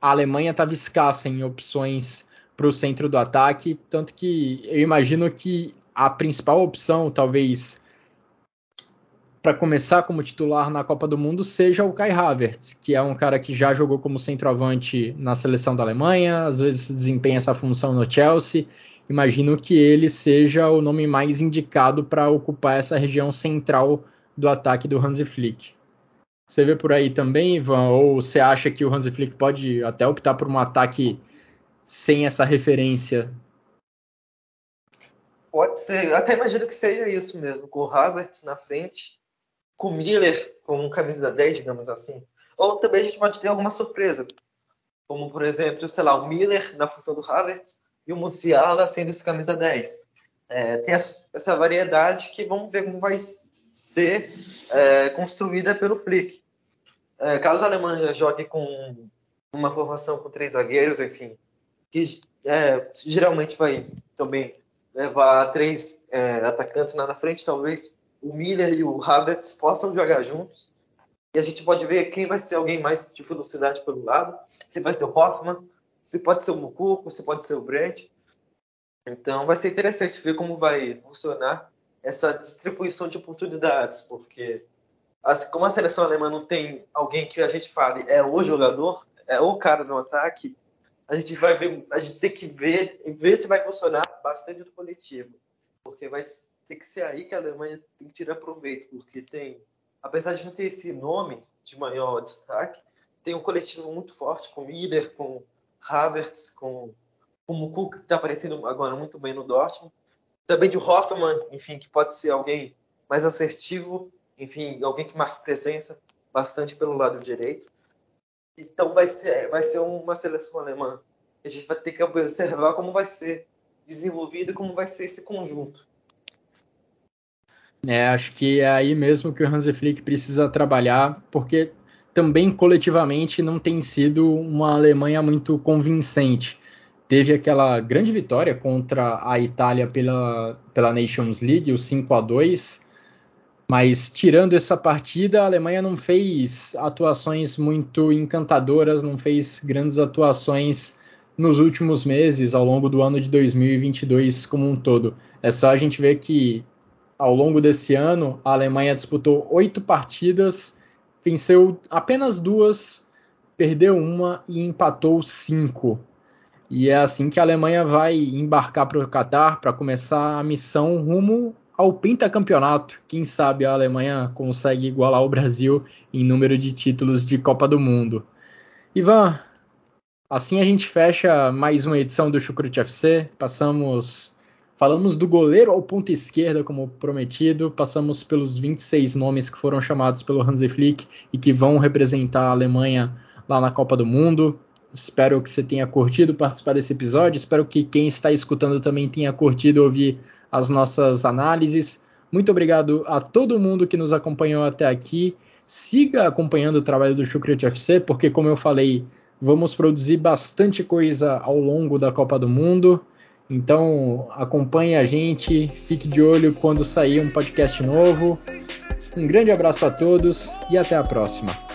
Speaker 1: a Alemanha estava escassa em opções para o centro do ataque, tanto que eu imagino que a principal opção, talvez para começar como titular na Copa do Mundo seja o Kai Havertz, que é um cara que já jogou como centroavante na seleção da Alemanha, às vezes desempenha essa função no Chelsea. Imagino que ele seja o nome mais indicado para ocupar essa região central do ataque do Hansi Flick. Você vê por aí também, Ivan? Ou você acha que o Hansi Flick pode até optar por um ataque sem essa referência?
Speaker 2: Pode ser, até imagino que seja isso mesmo, com o Havertz na frente com Miller como camisa 10, digamos assim. Ou também a gente pode ter alguma surpresa, como por exemplo, sei lá, o Miller na função do Havertz e o Musiala sendo esse camisa 10. É, tem essa, essa, variedade que vamos ver como vai ser é, construída pelo Flick. É, caso a Alemanha jogue com uma formação com três zagueiros, enfim, que é, geralmente vai também levar três é, atacantes lá na frente, talvez o Miller e o Havertz possam jogar juntos. E a gente pode ver quem vai ser alguém mais de velocidade pelo lado. Se vai ser o Hoffman, se pode ser o Mucuco, se pode ser o Brandt. Então vai ser interessante ver como vai funcionar essa distribuição de oportunidades, porque como a seleção alemã não tem alguém que a gente fale é o jogador, é o cara no ataque, a gente vai ver, a gente tem que ver ver se vai funcionar bastante do coletivo, porque vai ter que ser aí que a Alemanha tem que tirar proveito, porque tem, apesar de não ter esse nome de maior destaque, tem um coletivo muito forte com Miller, com Havertz, com, com o Cook, que está aparecendo agora muito bem no Dortmund, também de Hoffmann, enfim, que pode ser alguém mais assertivo, enfim, alguém que marque presença bastante pelo lado direito. Então vai ser, vai ser uma seleção alemã. A gente vai ter que observar como vai ser desenvolvido e como vai ser esse conjunto.
Speaker 1: É, acho que é aí mesmo que o Hansi Flick precisa trabalhar, porque também coletivamente não tem sido uma Alemanha muito convincente. Teve aquela grande vitória contra a Itália pela, pela Nations League, o 5 a 2 mas tirando essa partida, a Alemanha não fez atuações muito encantadoras, não fez grandes atuações nos últimos meses, ao longo do ano de 2022 como um todo. É só a gente ver que ao longo desse ano a Alemanha disputou oito partidas, venceu apenas duas, perdeu uma e empatou cinco. E é assim que a Alemanha vai embarcar para o Qatar para começar a missão rumo ao pentacampeonato. Quem sabe a Alemanha consegue igualar o Brasil em número de títulos de Copa do Mundo. Ivan, assim a gente fecha mais uma edição do Chucrute FC. Passamos, falamos do goleiro ao ponto esquerda, como prometido. Passamos pelos 26 nomes que foram chamados pelo Hansi Flick e que vão representar a Alemanha lá na Copa do Mundo. Espero que você tenha curtido participar desse episódio. Espero que quem está escutando também tenha curtido ouvir as nossas análises. Muito obrigado a todo mundo que nos acompanhou até aqui. Siga acompanhando o trabalho do Chucrute FC, porque, como eu falei, vamos produzir bastante coisa ao longo da Copa do Mundo. Então, acompanhe a gente, fique de olho quando sair um podcast novo. Um grande abraço a todos e até a próxima.